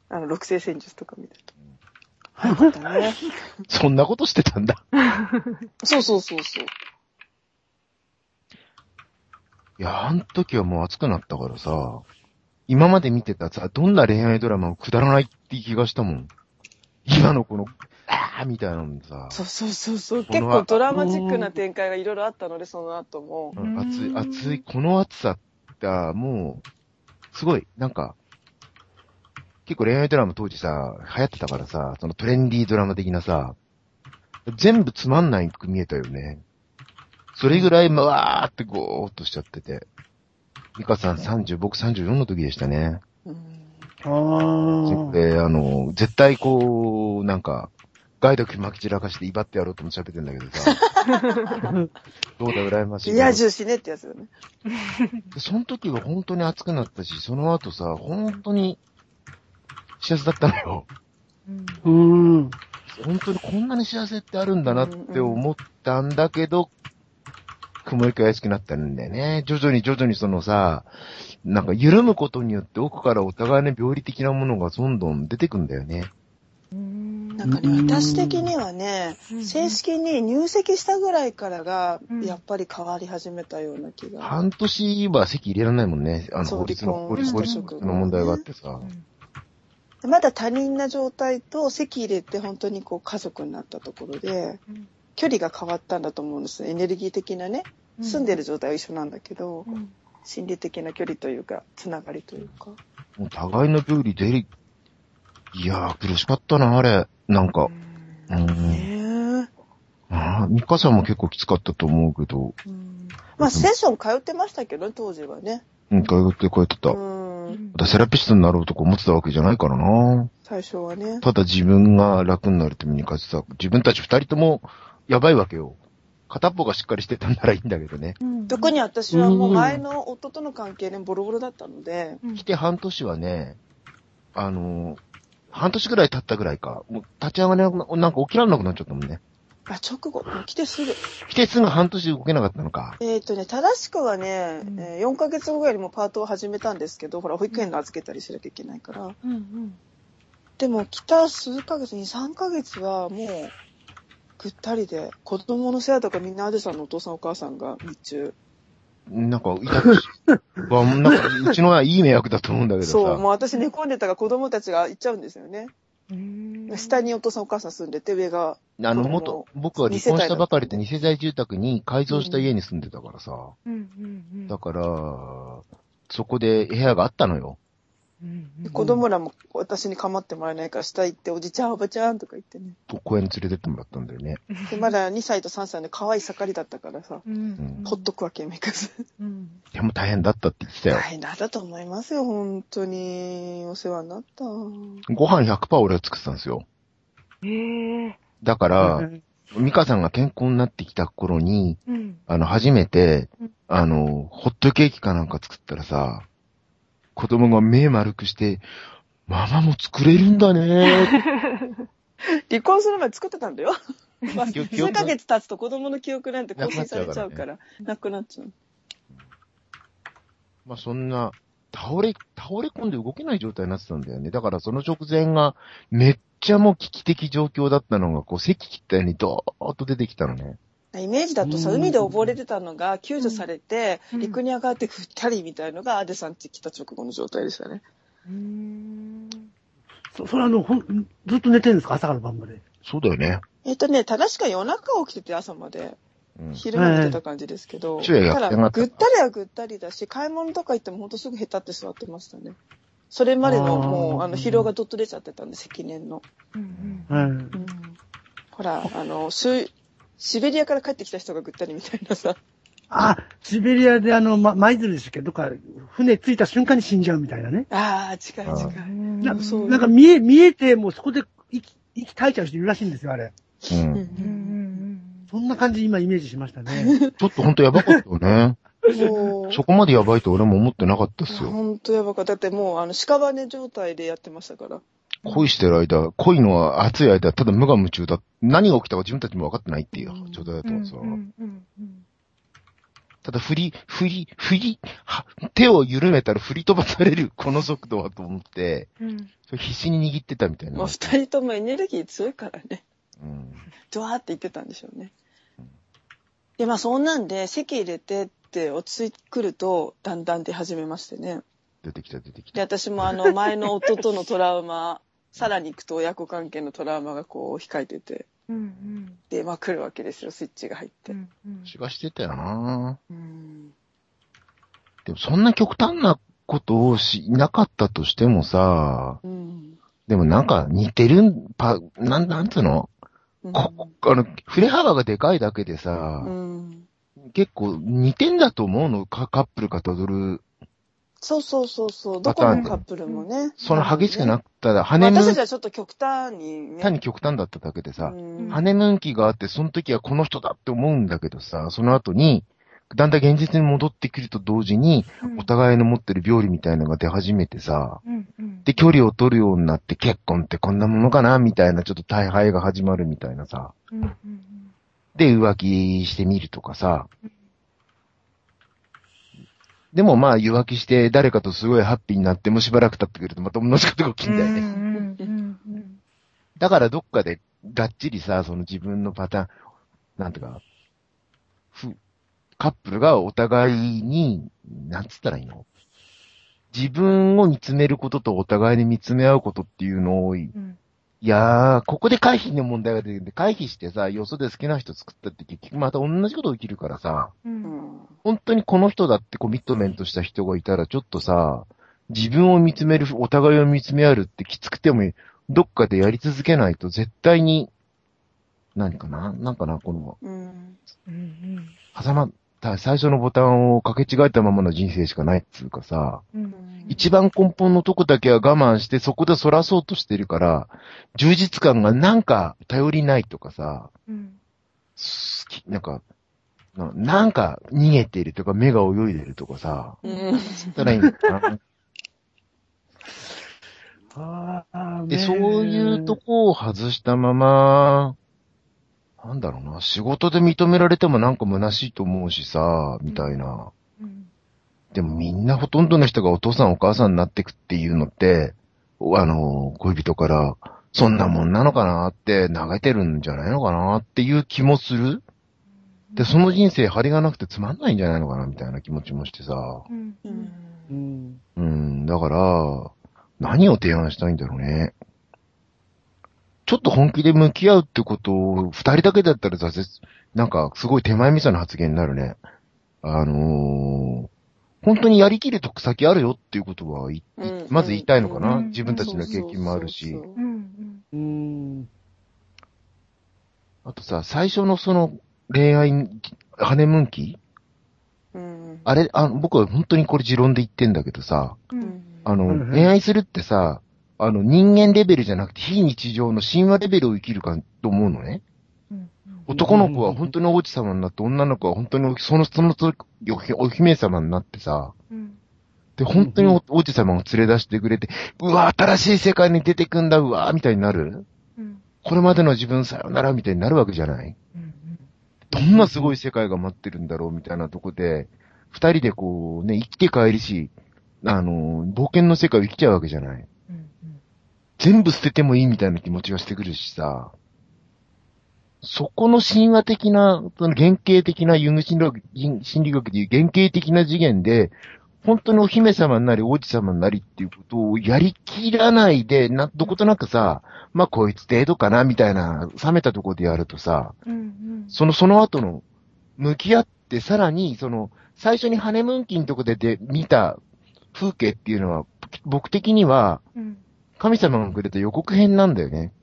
あの、六星戦術とか見てると。早かったね。そんなことしてたんだ。そうそうそうそう。いや、あの時はもう熱くなったからさ、今まで見てたさ、どんな恋愛ドラマもくだらないって気がしたもん。今のこの、あーみたいなのさ、そうそうそうそう。結構ドラマチックな展開がいろいろあったので、その後も。うん熱い、熱い、この熱さがもう、すごい、なんか、結構恋愛ドラマ当時さ、流行ってたからさ、そのトレンディードラマ的なさ、全部つまんないく見えたよね。それぐらい、まわーってゴーっとしちゃってて。ミカさん30、僕34の時でしたね。うんああ。で、あの、絶対こう、なんか、ガイド巻き散らかして威張ってやろうと思って喋ってんだけどさ、どうだ、羨ましいな。いや、重視ねってやつだね。でその時は本当に熱くなったし、その後さ、本当に幸せだったのよ。うんうん。本当にこんなに幸せってあるんだなって思ったんだけど、雲行き怪しくなったんだよね。徐々に徐々にそのさ、なんか緩むことによって奥からお互いの病理的なものがどんどん出てくんだよね。なんかね、私的にはね、正式に入籍したぐらいからがうん、やっぱり変わり始めたような気が。半年は籍入れられないもんね。あの、法律の、法律の問題があってさ。まだ他人な状態と籍入れて本当にこう家族になったところでうん、距離が変わったんだと思うんです。エネルギー的なね、住んでる状態は一緒なんだけど、うん心理的な距離というか、つながりというか。もう互いの病理出り、いやー苦しかったな、あれ。なんか。うん。ねえ。ああ、ミカさんも結構きつかったと思うけど、うんまあ、セッション通ってましたけどね、当時はね。うん、通ってこうやってた。うん。またセラピストになろうとか思ってたわけじゃないからな。最初はね。ただ自分が楽になるためにかつさ、自分たち二人ともやばいわけよ。片っぽがしっかりしてたんならいいんだけどね。特に私はもう前の夫との関係でボロボロだったので、来て半年はね、あのー半年ぐらい経ったぐらいか。もう立ち上がれなくな、なんか起きられなくなっちゃったもんね。あ、直後、来てすぐ。来てすぐ半年動けなかったのか。えっ、とね、正しくはね、うんえー4ヶ月後ぐらいにもうパートを始めたんですけど、ほら、保育園の預けたりしなきゃいけないから。うんうんでも、来た数ヶ月、2、3ヶ月はもう、ぐったりで、子供の世話とかみんなアデさんのお父さんお母さんが日中。なんか、いたくし、わなんか、うちのはいい迷惑だと思うんだけどさ。そう、もう私寝込んでたから子供たちが行っちゃうんですよね。うん下にお父さんお母さん住んでて、上が。あの、元、僕は離婚したばかりで二世帯住宅に改造した家に住んでたからさ。うんうんうんだから、そこで部屋があったのよ。うんうんで子供らも私に構ってもらえないから下行って、おじちゃんおばちゃんとか言ってね。公園に連れてってもらったんだよね。で、まだ2歳と3歳の可愛い盛りだったからさ、うんうんほっとくわけにもいかず。うんでも大変だったって言ってたよ大。変だったと思いますよ、本当に。お世話になった。ご飯100%俺が作ってたんですよ。ええだから、ミカさんが健康になってきた頃に、うんあの、初めてうん、あの、ホットケーキかなんか作ったらさ、子供が目丸くして、ママも作れるんだね 離婚する前作ってたんだよ。数ヶ月経つと子供の記憶なんて更新されちゃうから、なくなっちゃう。まあそんな、倒れ、倒れ込んで動けない状態になってたんだよね。だからその直前が、めっちゃもう危機的状況だったのが、こう、咳切ったようにドーッと出てきたのね。イメージだとさ、うん。海で溺れてたのが救助されて、うん。陸に上がってふったりみたいのがアデさんち来た直後の状態でしたね。うんそ、それあの、ほん、ずっと寝てるんですか？朝から晩まで。そうだよね。えっとね、正しくは夜中起きてて朝まで、うん。昼間寝てた感じですけど、昼夜やた。だ、ぐったりはぐったりだし、買い物とか行ってもほんとすぐへたって座ってましたね。それまでのもう、あの、疲労がどっと出ちゃってたんで、積年の。うんほら、あの、シシベリアから帰ってきた人がぐったりみたいなさ。あ、シベリアであの、ま、舞鶴でしたっけ？どっか、船着いた瞬間に死んじゃうみたいなね。ああ、近い近い。うんなそうなんか見え、見えて、もうそこで息、息絶えちゃう人いるらしいんですよ、あれ。う。うんうんんそんな感じ今イメージしましたね。ちょっとほんとやばかったよね。もう、そこまでやばいと俺も思ってなかったっすよ。ほんとやばかった。だってもう、あの、屍状態でやってましたから。恋してる間、恋のは熱い間、ただ無我夢中だ。何が起きたか自分たちも分かってないっていう状態だったうんからさ。うんうんただ振り、振り、振り、は手を緩めたら振り飛ばされる、この速度はと思って、うんそれ必死に握ってたみたいな。まあ、二人ともエネルギー強いからね。うんドワーって言ってたんでしょうね。で、まあそんなんで、席入れてって落ち着いてくると、だんだん出始めましてね。出てきた出てきで、た。私もあの、前の夫とのトラウマ、さらに行くと親子関係のトラウマがこう控えてて、うんうんで、まあ来るわけですよ、スイッチが入って。うんうん気がしてたよなうん。でもそんな極端なことをしなかったとしてもさ、うん。でもなんか似てるん、パ、なん、なんつうの？うんこ、あの、振れ幅がでかいだけでさ、うん。結構似てんだと思うのか、カップルかたどる。そうそうそうそう。どこのカップルもね。その激しくなっったら、ハネムーン私たち、はちょっと極端にね。単に極端だっただけでさ、うんハネムーン期があって、その時はこの人だって思うんだけどさ、その後に、だんだん現実に戻ってくると同時に、お互いの持ってる病理みたいなのが出始めてさ、うんうんで、距離を取るようになって結婚ってこんなものかなみたいな、ちょっと大敗が始まるみたいなさ。うんうんで、浮気してみるとかさ。でもまあ、浮気して誰かとすごいハッピーになってもしばらく経ってくるとまた同じことが起きんだよね。うんうんうんうん。だからどっかでがっちりさ、その自分のパターン、なんていうか、ふ、カップルがお互いに、なんつったらいいの？自分を見つめることとお互いに見つめ合うことっていうのを、い。うんやー、ここで回避の問題が出てくるんで、回避してさ、よそで好きな人作ったって結局また同じこと起きるからさ、ううんん。本当にこの人だってコミットメントした人がいたら、ちょっとさ、自分を見つめる、お互いを見つめ合うってきつくても、どっかでやり続けないと絶対に、何かな？なんかな？この、うん。うん挟まった最初のボタンを掛け違えたままの人生しかないっつうかさ、うん。一番根本のとこだけは我慢してそこで反らそうとしてるから、充実感がなんか頼りないとかさ、うん。好き、なんか、ななんか逃げてるとか目が泳いでるとかさ、うん。したらいいのかな。で、ねそういうとこを外したまま、なんだろうな、仕事で認められてもなんか虚しいと思うしさ、みたいな。うんでもみんなほとんどの人がお父さんお母さんになってくっていうのって、あの、恋人から、そんなもんなのかなって投げてるんじゃないのかなっていう気もする。で、その人生張りがなくてつまんないんじゃないのかなみたいな気持ちもしてさ。うん。うん。うん、だから、何を提案したいんだろうね。ちょっと本気で向き合うってことを、二人だけだったら挫折、なんかすごい手前味噌な発言になるね。あのー、本当にやりきると先あるよっていうことは、いうん。まず言いたいのかな、うん。自分たちの経験もあるし。あとさ、最初のその恋愛、ハネムーン期？そううん。あれ、あ僕は本当にこれ持論で言ってんだけどさ、うん。うん。あの、うんうん。恋愛するってさ、あの、人間レベルじゃなくて非日常の神話レベルを生きるかと思うのね。うん。男の子は本当に王子様になって、女の子は本当にその、その、そのお姫様になってさ、うん。で、本当にお王子様を連れ出してくれて、うわ、新しい世界に出てくんだ、うわ、みたいになる？うん。これまでの自分さよなら、みたいになるわけじゃない？うんどんなすごい世界が待ってるんだろう、みたいなとこで、二人でこう、ね、生きて帰りし、あの、冒険の世界を生きちゃうわけじゃない？うん全部捨ててもいいみたいな気持ちがしてくるしさ、そこの神話的な、その原型的なユング心理学心理学でいう原型的な次元で、本当にお姫様になり王子様になりっていうことをやりきらないで、な、どことなくさ、まあこいつ程度かなみたいな、冷めたところでやるとさ、うんうんその、その後の、向き合って、さらに、その、最初にハネムーン期のとこでで見た風景っていうのは、僕的には、うん神様がくれた予告編なんだよね。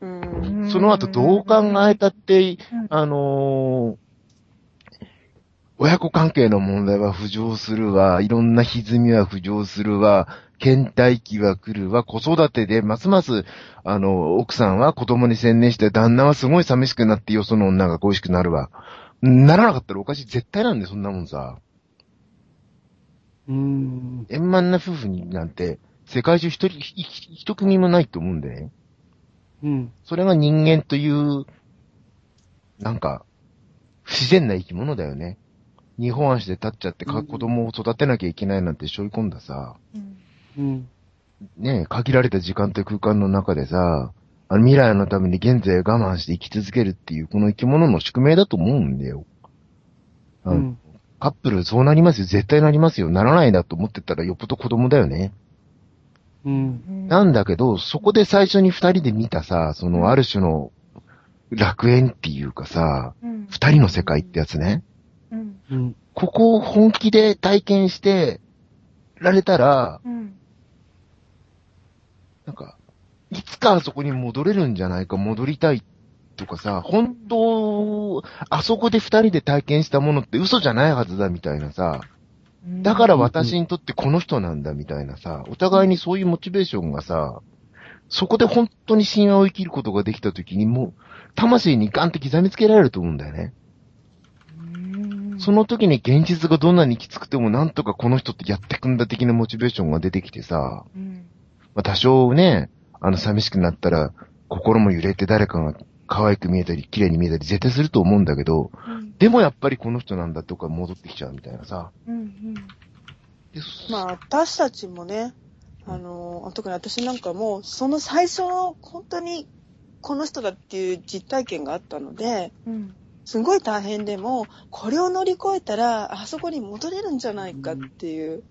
うん。その後どう考えたってうん、あのー親子関係の問題は浮上するわ、いろんな歪みは浮上するわ、倦怠期は来るわ、子育てでますます、あの、奥さんは子供に専念して、旦那はすごい寂しくなってよその女が恋しくなるわ。ならなかったらおかしい。絶対なんで、そんなもんさ。うん。円満な夫婦になんて、世界中一人、一組もないと思うんだよね。うん。それが人間という、なんか、不自然な生き物だよね。二本足で立っちゃって子供を育てなきゃいけないなんて背負い込んださ、うんうん。ねえ、限られた時間と空間の中でさ、あの未来のために現在を我慢して生き続けるっていう、この生き物の宿命だと思うんだよ。うん。カップルそうなりますよ。絶対なりますよ。ならないなと思ってたらよっぽど子供だよね。うん。なんだけど、そこで最初に二人で見たさ、そのある種の楽園っていうかさ、うん二人の世界ってやつね。うんうん。ここを本気で体験して、られたら、うん。なんか、いつかあそこに戻れるんじゃないか、戻りたいとかさ、本当、あそこで二人で体験したものって嘘じゃないはずだみたいなさ、だから私にとってこの人なんだみたいなさ、お互いにそういうモチベーションがさ、そこで本当に神話を生きることができた時にもう、魂にガンって刻みつけられると思うんだよね。うん、その時に現実がどんなにきつくてもなんとかこの人ってやってくんだ的なモチベーションが出てきてさ、うん、まあ多少ね、あの寂しくなったら心も揺れて誰かが可愛く見えたり綺麗に見えたり絶対すると思うんだけど、うんでもやっぱりこの人なんだとか戻ってきちゃうみたいなさ。うん、でまあ、私たちもね、あの、特に私なんかも、その最初の、本当に、この人だっていう実体験があったので、うん、すごい大変でも、これを乗り越えたら、あそこに戻れるんじゃないかっていう、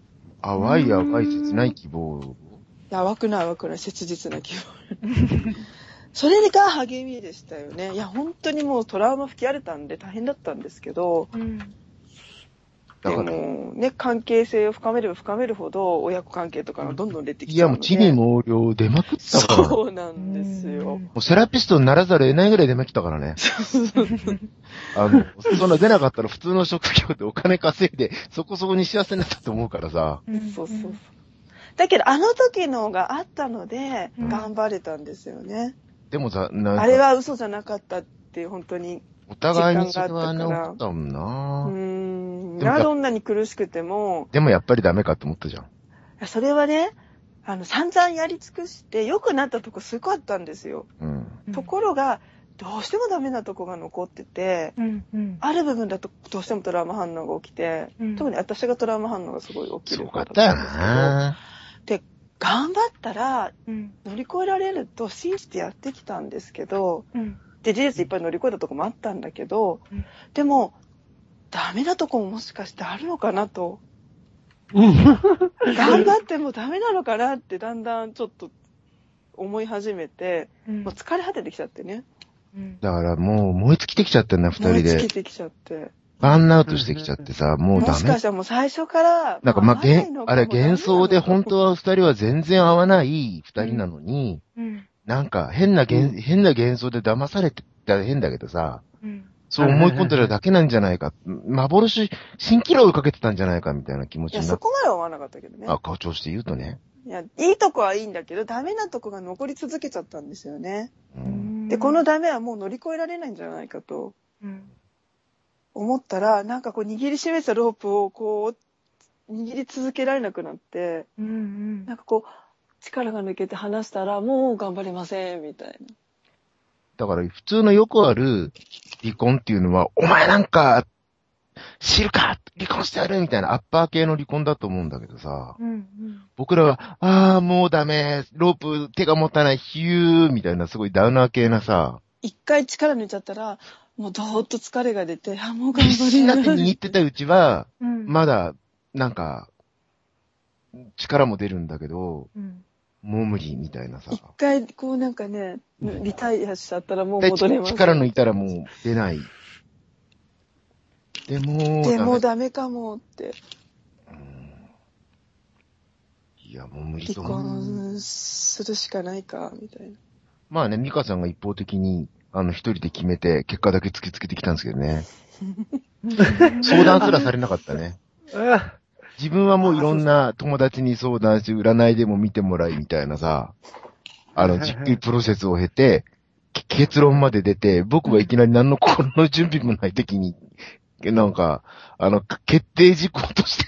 淡い淡い切ない希望。淡くない淡くない切実な気分。それが励みでしたよね。いや、本当にもうトラウマ吹き荒れたんで大変だったんですけど、うん、でだから、もね、関係性を深めれば深めるほど、親子関係とかがどんどん出てきいやもう。地に毛量出まくったから。もそうなんですよ。うセラピストにならざるを得ないぐらい出まきたからね。あの、そんな出なかったら普通の職業でお金稼いで、そこそこに幸せになったと思うからさ。うん。そうそうそう。だけど、あの時のがあったので、うん頑張れたんですよね。でもさ、なんかあれは嘘じゃなかったって本当に。お互いにそれはね、時間があったから思ったもんうな、ーん。などんなに苦しくても、でもやっぱりダメかって思ったじゃん。それはね、あの、散々やり尽くして、良くなったとこすごいあったんですよ。うん。ところが、どうしてもダメなとこが残ってて、うん、うん。ある部分だとどうしてもトラウマ反応が起きて、うん特に私がトラウマ反応がすごい起きするごかったよんですけど、な頑張ったらうん、乗り越えられると信じてやってきたんですけど、うん。で、事実いっぱい乗り越えたとこもあったんだけど、うんでも、ダメなとこももしかしてあるのかなと。うん。頑張ってもダメなのかなってだんだんちょっと思い始めて、うんもう疲れ果ててきちゃってね。うんだからもう燃え尽きてきちゃったんだ、二人で燃え尽き。てきちゃって。バーンアウトしてきちゃってさ、もうダメ？もしかし。たらもう最初から、なんかまあ、げんあれ幻想で本当は二人は全然合わない二人なのに、うん。なんか変な幻、変な幻想で騙されてたら変だけどさ、うん。そう思い込んでるだけなんじゃないか。幻、蜃気楼をかけてたんじゃないかみたいな気持いや、ちになって。そこまでは思わなかったけどね。あ、校長して言うとね。いや、いいとこはいいんだけど、ダメなとこが残り続けちゃったんですよね。うん。で、この、ダメはもう乗り越えられないんじゃないかとうん。思ったら、なんかこう握りしめたロープをこう、握り続けられなくなって、うん。うんなんかこう、力が抜けて離したら、もう頑張れません、みたいな。だから普通のよくある離婚っていうのは、お前なんか、知るか離婚してやるみたいなアッパー系の離婚だと思うんだけどさ、うん。うん。僕らは、ああ、もうダメ、ロープ手が持たない、ヒューみたいなすごいダウナー系なさ、一回力抜いちゃったら、もうどーっと疲れが出て、あ、もう頑張になってれない。握ってたうちは、うん。まだ、なんか、力も出るんだけど、うん。もう無理みたいなさ。一回こうなんかね、リタイアしちゃったらもうで戻れます。力抜いたらもう出ない。でも、でもダダメかもって。いや、もう無理離と思う。婚するしかないか、みたいな。まあね、ミカさんが一方的に、あの、一人で決めて、結果だけ突きつけてきたんですけどね。相談すらされなかったね。あ自分はもういろんな友達に相談して、占いでも見てもらいみたいなさ、あの、じっくりプロセスを経て、け結論まで出て、僕はいきなり何の心の準備もない時に、なんか、あの、決定事項として、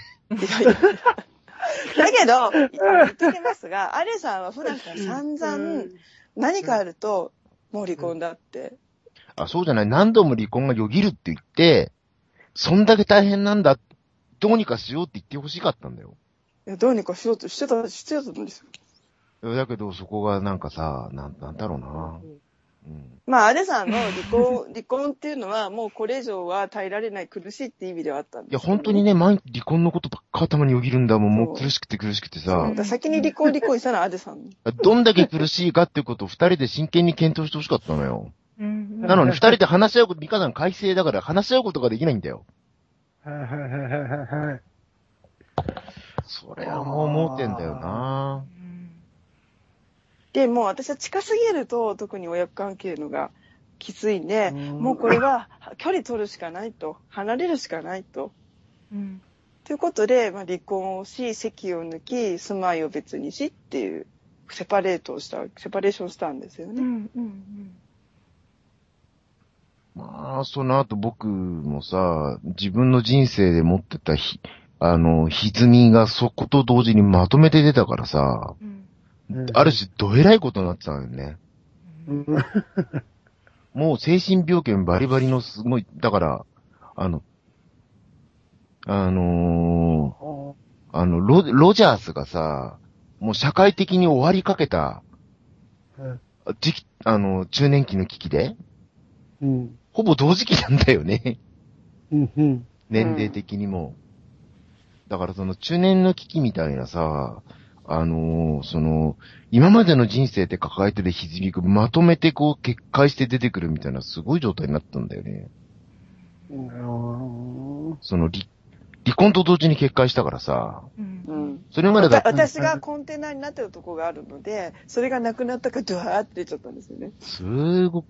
だけど、言っときますが、アレさんは普段から散々何かあると、もう離婚だって。あ、そうじゃない、何度も離婚がよぎるって言って、そんだけ大変なんだ、どうにかしようって言ってほしかったんだよ。いやどうにかしようとしてた、してたんですよ。だけど、そこがなんかさ、なん、なんだろうな。うん。まあ、アレさんの離婚、離婚っていうのは、もうこれ以上は耐えられない苦しいって意味ではあったんですいや、本当にね、毎日離婚のことばっか頭によぎるんだもん。もそうう苦しくて苦しくてさ先に離婚、離婚したのはアレさん。どんだけ苦しいかっていうことを二人で真剣に検討してほしかったのよ。うん。なのに二人で話し合うこと、ミカさん改正だから話し合うことができないんだよ。はいはいはいはいはいはい。それはもう思ってんだよなうんで、もう私は近すぎると、特に親子関係のがきついんで、もうこれは距離取るしかないと、離れるしかないと。うんということで、まあ、離婚をし、籍を抜き、住まいを別にしっていう、セパレートをした、セパレーションしたんですよね。うんうんまあ、その後僕もさ、自分の人生で持ってたひ、あの、歪みがそこと同時にまとめて出たからさ、うんある種どえらいことになってたのよね。うんもう精神病犬バリバリのすごい、だから、あの、あのーあの、ロ、ロジャースがさ、もう社会的に終わりかけたうん時期、あの、中年期の危機で、うん。ほぼ同時期なんだよね。うん。うん。年齢的にも。だからその中年の危機みたいなさ、あのーその、今までの人生で抱えてる歪みがまとめてこう決壊して出てくるみたいなすごい状態になったんだよね。うんその離、離婚と同時に決壊したからさ、うんうん。それまでだ私がコンテナになってるとこがあるので、それがなくなったからドワーって出ちゃったんですよね。すごく、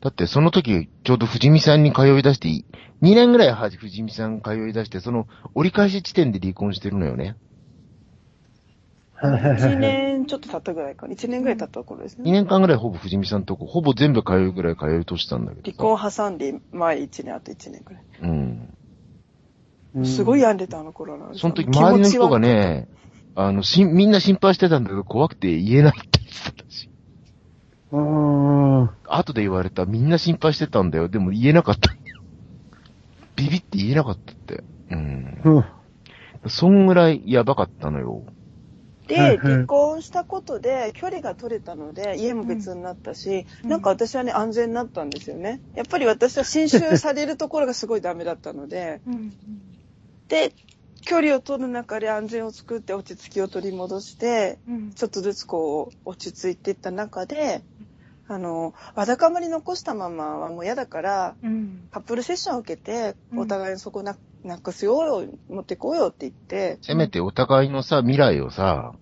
だってその時、ちょうど藤見さんに通い出して、2年ぐらいは藤見さん通い出して、その折り返し地点で離婚してるのよね。1 年ちょっと経ったぐらいかな。1年ぐらい経った頃です2ね。年間ぐらいほぼ藤見さんとこ、ほぼ全部通うぐらい通いとしたんだけどさ。離婚挟んで前1年、あと1年ぐらい。うん。すごい病んでたあの頃なんですその時周りの人が、ね、あの、しん、みんな心配してたんだけど、怖くて言えないって言ってたし。うん。うん。後で言われた、みんな心配してたんだよ。でも言えなかった。ビビって言えなかったって。うん。うん。そんぐらいやばかったのよ。で、離婚したことで距離が取れたので、家も別になったし、うん。なんか私はね、安全になったんですよね。やっぱり私は侵襲されるところがすごいダメだったので、うん。で、距離を取る中で安全を作って落ち着きを取り戻して、うん。ちょっとずつこう、落ち着いていった中で、あの、わだかまり残したままはもう嫌だから、うんカップルセッションを受けて、うんお互いにそこな、なくすようよ、持ってこうよって言って、せめてお互いのさ、未来をさ、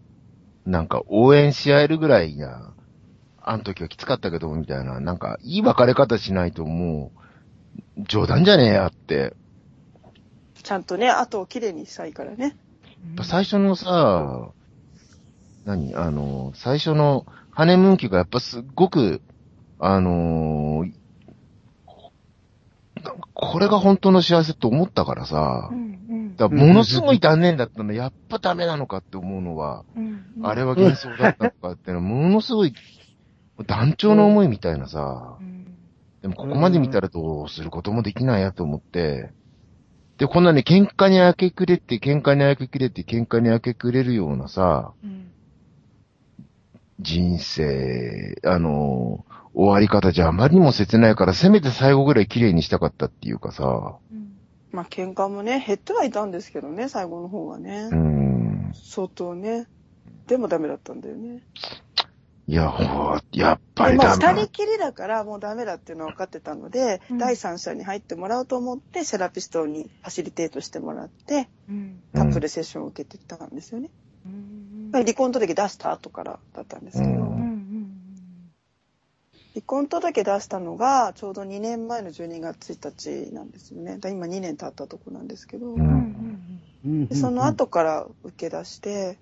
なんか応援し合えるぐらいな、あの時はきつかったけど、みたいな、なんか、いい別れ方しないともう、冗談じゃねえやって。ちゃんとね、後をきれいにしたいからね。ぱ最初のさ、何？あの、最初のハネムーン期がやっぱすっごく、あのーこれが本当の幸せと思ったからさう、んうん。だからものすごい断念だったの、やっぱダメなのかって思うのは、うんあれは幻想だったのかってのは、ものすごい、団長の思いみたいなさう、ん。でもここまで見たらどうすることもできないやと思って、で、こんなね、喧嘩に明け暮れて、喧嘩に明け暮れて、喧嘩に明け暮れるようなさ、うん人生、あの、終わり方じゃあまりにも切ないから、せめて最後ぐらい綺麗にしたかったっていうかさ、うんまあ喧嘩もね、減ってはいたんですけどね、最後の方はねうー。ん。相当ね。でもダメだったんだよね。いや、ほやっぱりダメ。二人きりだからもうダメだっていうのは分かってたので、うん第三者に入ってもらおうと思って、セラピストにファシリテートしてもらって、うんカップルセッションを受けてたんですよね。うん離婚届出した後からだったんですけど、うん。離婚届出したのがちょうど2年前の12月1日なんですよね。だから今2年経ったとこなんですけど、でその後から受け出して、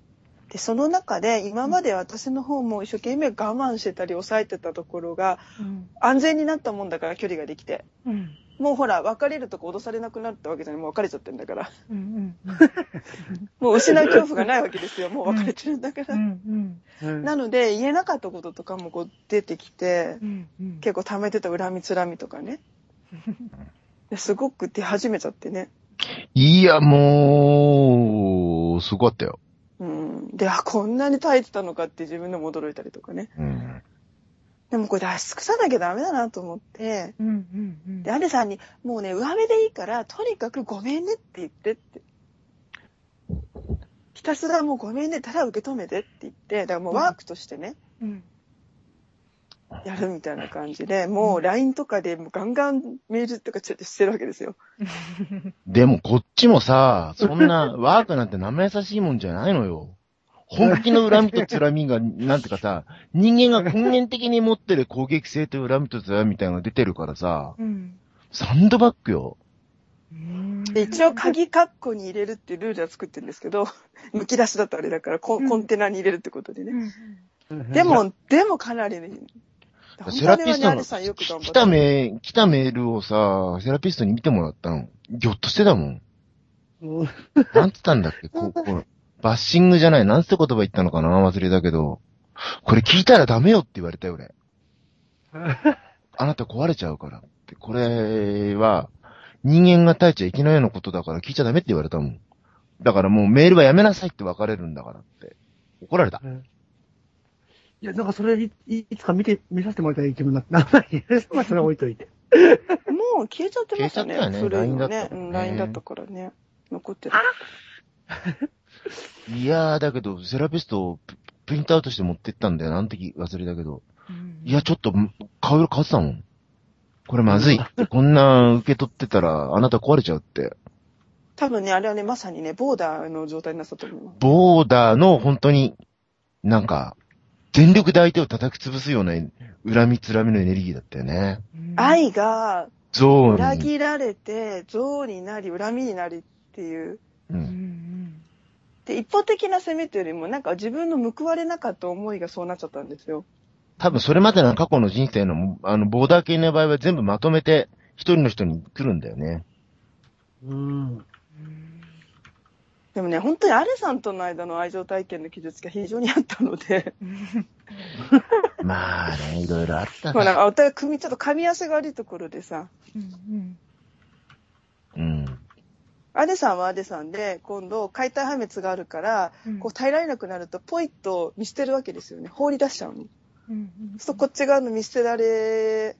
で、その中で今まで私の方も一生懸命我慢してたり抑えてたところがうん。安全になったもんだから距離ができて。うんもうほら、別れるとこ脅されなくなったわけじゃない。もう別れちゃってんだから。うんうんもう失う恐怖がないわけですよ。もう別れてるんだから。うんうんなので、言えなかったこととかもこう出てきて、うんうん結構溜めてた恨みつらみとかね。ですごく出始めちゃってね。いや、もう、すごかったよ。うん。で、あ、こんなに耐えてたのかって自分でも驚いたりとかね。うん。でもこれ出し尽くさなきゃダメだなと思って、うんうんうんで、アレさんに、もうね、上目でいいから、とにかくごめんねって言ってって。ひたすらもうごめんね、ただ受け止めてって言って、だからもうワークとしてね、うんやるみたいな感じで、もう LINE とかでもうガンガンメールとかちょっとしてるわけですよ。でもこっちもさ、そんなワークなんて生優しいもんじゃないのよ。本気の恨みと辛みが、なんていうかさ、人間が根源的に持ってる攻撃性と恨みと辛みみたいなのが出てるからさ、うん。サンドバッグよ。で一応鍵カッコに入れるっていうルールは作ってるんですけど、剥き出しだとあれだからコンコンテナに入れるってことでね。でも、でもかなりね、セラピストの本当にあれさんよく頑張来たメ来たメールをさ、セラピストに見てもらったの。ぎょっとしてたもん。なんつったんだっけこう、こう、バッシングじゃない。なんつって言葉言ったのかな忘れたけど。これ聞いたらダメよって言われたよ、俺。あなた壊れちゃうからって。これは、人間が耐えちゃいけないようなことだから聞いちゃダメって言われたもん。だからもうメールはやめなさいって別れるんだからって。怒られた。いや、なんかそれい、いいつか見て、見させてもらいたい気分になって、なんか、まあそれは置いといて。もう消えちゃってましたね。消えちゃったよね LINE だね。うん、った LINE だったからね。残ってる。いやー、だけど、セラピストをププリントアウトして持ってったんだよ。なんてき忘れたけど。いや、ちょっと、顔色変わってたもん。これまずい。こんな受け取ってたら、あなた壊れちゃうって。多分ね、あれはね、まさにね、ボーダーの状態になったと思います。ボーダーの本当に、なんか、全力で相手を叩き潰すような恨みつらみのエネルギーだったよね。愛がゾーンに。裏切られて、憎悪になり、恨みになりっていう。う。うんんで、一方的な攻めというよりも、なんか自分の報われなかった思いがそうなっちゃったんですよ。多分それまでの過去の人生の、あの、ボーダー系の場合は全部まとめて、一人の人に来るんだよね。うん。でもね、本当にアレさんとの間の愛情体験の傷つきが非常にあったので、まあね、いろいろあったまあなんな。かお互い組み、ちょっと噛み合わせが悪いところでさ、うんうん。アデさんはアデさんで、今度解体破滅があるから、うんこう耐えられなくなると、ポイッと見捨てるわけですよね。放り出しちゃうの。うんそこっち側の見捨てられ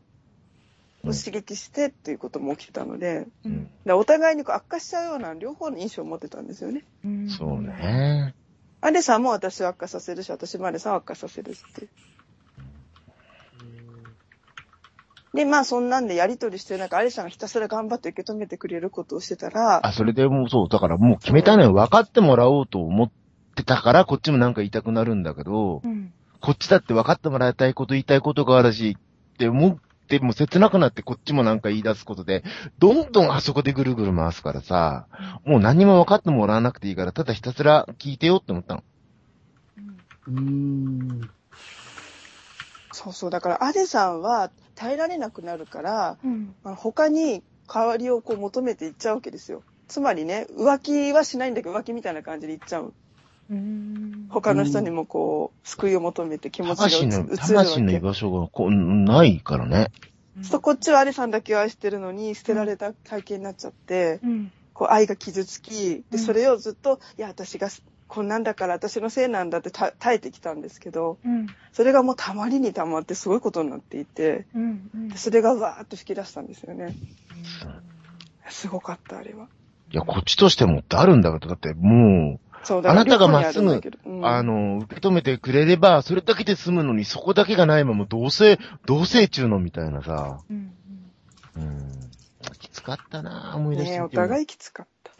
を刺激してっていうことも起きてたので、うん。でお互いにこう悪化しちゃうような両方の印象を持ってたんですよね。うんそう。ね。アデさんも私を悪化させるし、私もアデさんを悪化させるっていう。で、まあそんなんでやりとりしてる中、アレさんがひたすら頑張って受け止めてくれることをしてたら、あ、それでもうそう、だからもう決めたのよ。分かってもらおうと思ってたから、こっちもなんか言いたくなるんだけど、うん。こっちだって分かってもらいたいこと言いたいことがあるし、って思っても切なくなってこっちもなんか言い出すことで、どんどんあそこでぐるぐる回すからさ、もう何も分かってもらわなくていいから、ただひたすら聞いてよって思ったの。うん。そうそう、だからアデさんは耐えられなくなるから、うん。他に代わりをこう求めていっちゃうわけですよ。つまりね、浮気はしないんだけど浮気みたいな感じでいっちゃう。うん。他の人にもこう、救いを求めて気持ちが移るわ魂の居け。場所がこうないからね。そうこっちはアレさんだけを愛してるのに捨てられた体験になっちゃって、うん。こう愛が傷つき、で、うんそれをずっと、いや、私がこんなんだから私のせいなんだってた耐えてきたんですけど、うん。それがもうたまりにたまってすごいことになっていて、うん。うんでそれがわーっと吹き出したんですよね。すごかった、あれは。いや、こっちとしてもってあるんだけど、だってもそうあなたがまっすぐうう、んあの、受け止めてくれれば、それだけで済むのに、そこだけがないまま、どうせ、同性中のみたいなさ、うん。うん。きつかったなぁ思い出してねお互いきつかった。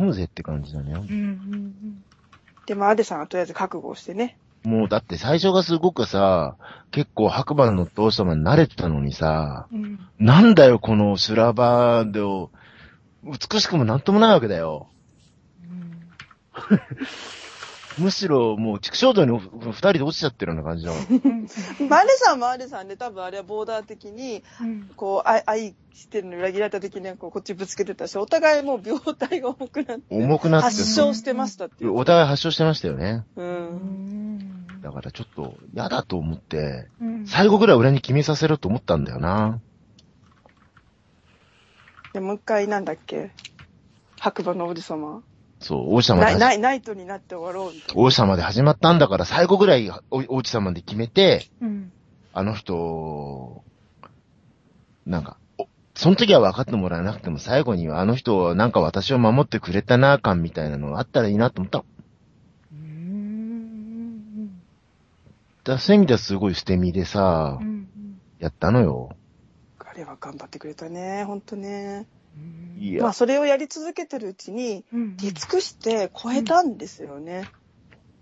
頼むぜって感じだね。うん。うん。でも、アデさんはとりあえず覚悟をしてね。もうだって最初がすごくさ、結構白馬のお父様に慣れてたのにさ、うん。なんだよこの修羅場で、美しくもなんともないわけだよ。むしろもう畜生道に二人で落ちちゃってるような感じだわ。まあアデさんもアデさんで多分あれはボーダー的に、うん。こう、愛愛してるのに裏切られた時にこうこっちぶつけてたし、お互いもう病態が重くなって、重くなって、発症してましたっていう。お互い発症してましたよね。う。うんん。だからちょっと嫌だと思って、うん。最後ぐらい俺に決めさせろと思ったんだよな。で、もう一回なんだっけ？白馬の王子様。そう、王子様でナイナ始イナイトになって終わろう。王子様で始まったんだから最後ぐらいお王子様で決めて、うん。あの人、なんか、おその時は分かってもらえなくても最後にはあの人はなんか私を守ってくれたな感みたいなのがあったらいいなと思ったの。うん。だそういう意味ではすごい捨て身でさう、んやったのよ。彼は頑張ってくれたね、ほんとね。まあそれをやり続けてるうちに、うん。出尽くして超えたんですよね。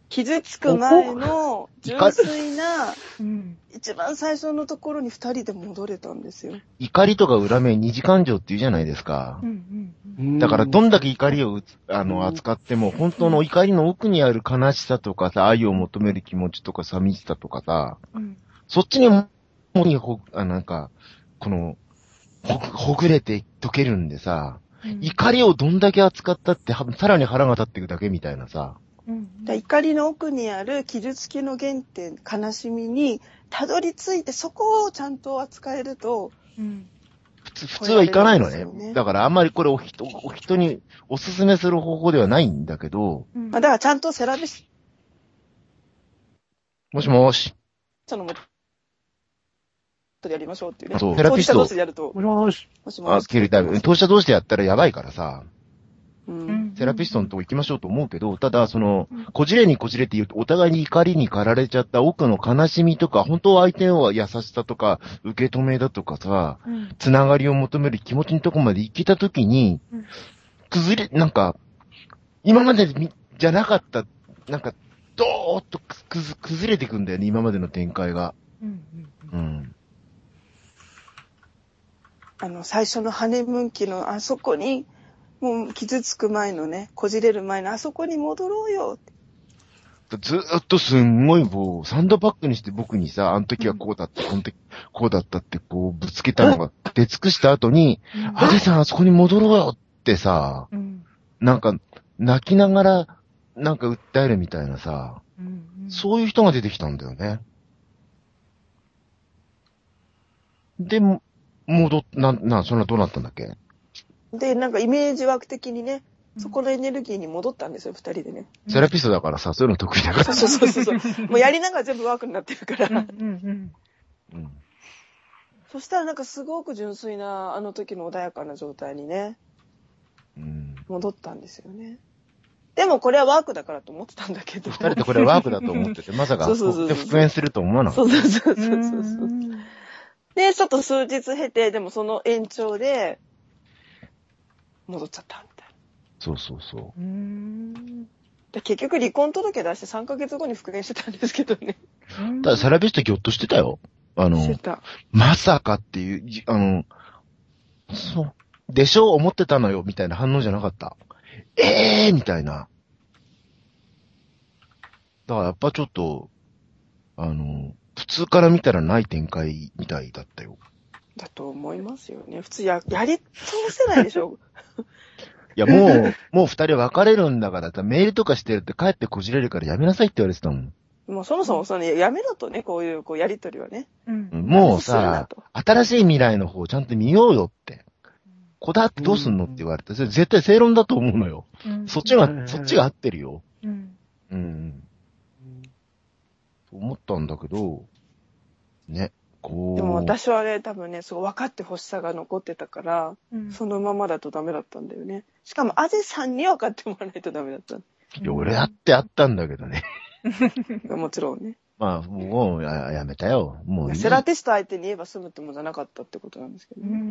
傷つく前の純粋な、うん。一番最初のところに二人で戻れたんですよ。怒りとか恨め二次感情って言うじゃないですか。う。んだから、どんだけ怒りをあの、扱っても、本当の怒りの奥にある悲しさとかさ、愛を求める気持ちとか寂しさとかさ、うん。そっちにも、なんか、この、ほ、ほぐれて溶けるんでさ、うん。怒りをどんだけ扱ったって、はさらに腹が立っていくだけみたいなさ。うん。だ怒りの奥にある傷つきの原点、悲しみにたどり着いてそこをちゃんと扱えると、うん。普通、普通はいかないのね。ね。だからあんまりこれお人、お人におすすめする方法ではないんだけど、うん。まあ、だからちゃんとセラピスもしもし、トのもとでやりましょうっていうね。そうセラピスト当事者同士でやると、もしもし。あ、もしもし切りたい。当事者同士でやったらやばいからさ、う。うんんセラピストのとこ行きましょうと思うけど、ただ、そのうん、こじれにこじれって言うと、お互いに怒りに駆られちゃった奥の悲しみとか、本当は相手は優しさとか、受け止めだとかさ、うんつながりを求める気持ちのとこまで行けたときにうん、崩れ、なんか、今までみじゃなかった、なんか、ドーッとくくず崩れてくんだよね、今までの展開が。うんうん。あの、最初のハネムーン期のあそこに、もう傷つく前のね、こじれる前のあそこに戻ろうよ。ずーっとすんごいもう、サンドバッグにして僕にさ、あの時はこうだった、この時こうだったってこうぶつけたのが出尽くした後に、うんアデさんあそこに戻ろうよってさ、うん。なんか、泣きながら、なんか訴えるみたいなさ、うんそういう人が出てきたんだよね。で、も戻っ、なん、な、そんなどうなったんだっけ？で、なんかイメージ枠的にね、そこのエネルギーに戻ったんですよ、二人でね。セラピストだからさ、そういうの得意だから。そうそうそうそう。もうやりながら全部ワークになってるから。うんうんうんそしたらなんかすごく純粋な、あの時の穏やかな状態にね、うん。戻ったんですよね。でもこれはワークだからと思ってたんだけど。二人でこれワークだと思ってて、まさか、そうそうそう復縁すると思わなかっそうそうそううそうそうそう。んで、ちょっと数日経て、でもその延長で、戻っちゃったみたいな。た。そうそうそう。うんで結局離婚届出して3ヶ月後に復縁してたんですけどね。ただ、セラピストギョッとしてたよ。あのし、てた。まさかっていう、じあの、そう、でしょう思ってたのよ、みたいな反応じゃなかった。ええー、みたいな。だからやっぱちょっと、あの、普通から見たらない展開みたいだったよ。だと思いますよね。普通や、やり通せないでしょ。いや、もう、もう二人別れるんだから、メールとかしてるって帰ってこじれるからやめなさいって言われてたもん。もうそもそもその、やめろとね、こういう、こう、やりとりはね。うんもうさと、新しい未来の方ちゃんと見ようよって。こだわってどうすんのって言われて、それ絶対正論だと思うのよ。うんそっちが、そっちが合ってるよ。うんうん。と思ったんだけど、ね、こう。でも私はね、多分ね、そう分かってほしさが残ってたから、うんそのままだとダメだったんだよね。しかも、あぜさんに分かってもらわないとダメだった。いや俺だってあったんだけどね。もちろんね。まあ、もうややめたよ。もういい。セラピスト相手に言えば済むってもんじゃなかったってことなんですけどうんうね。んう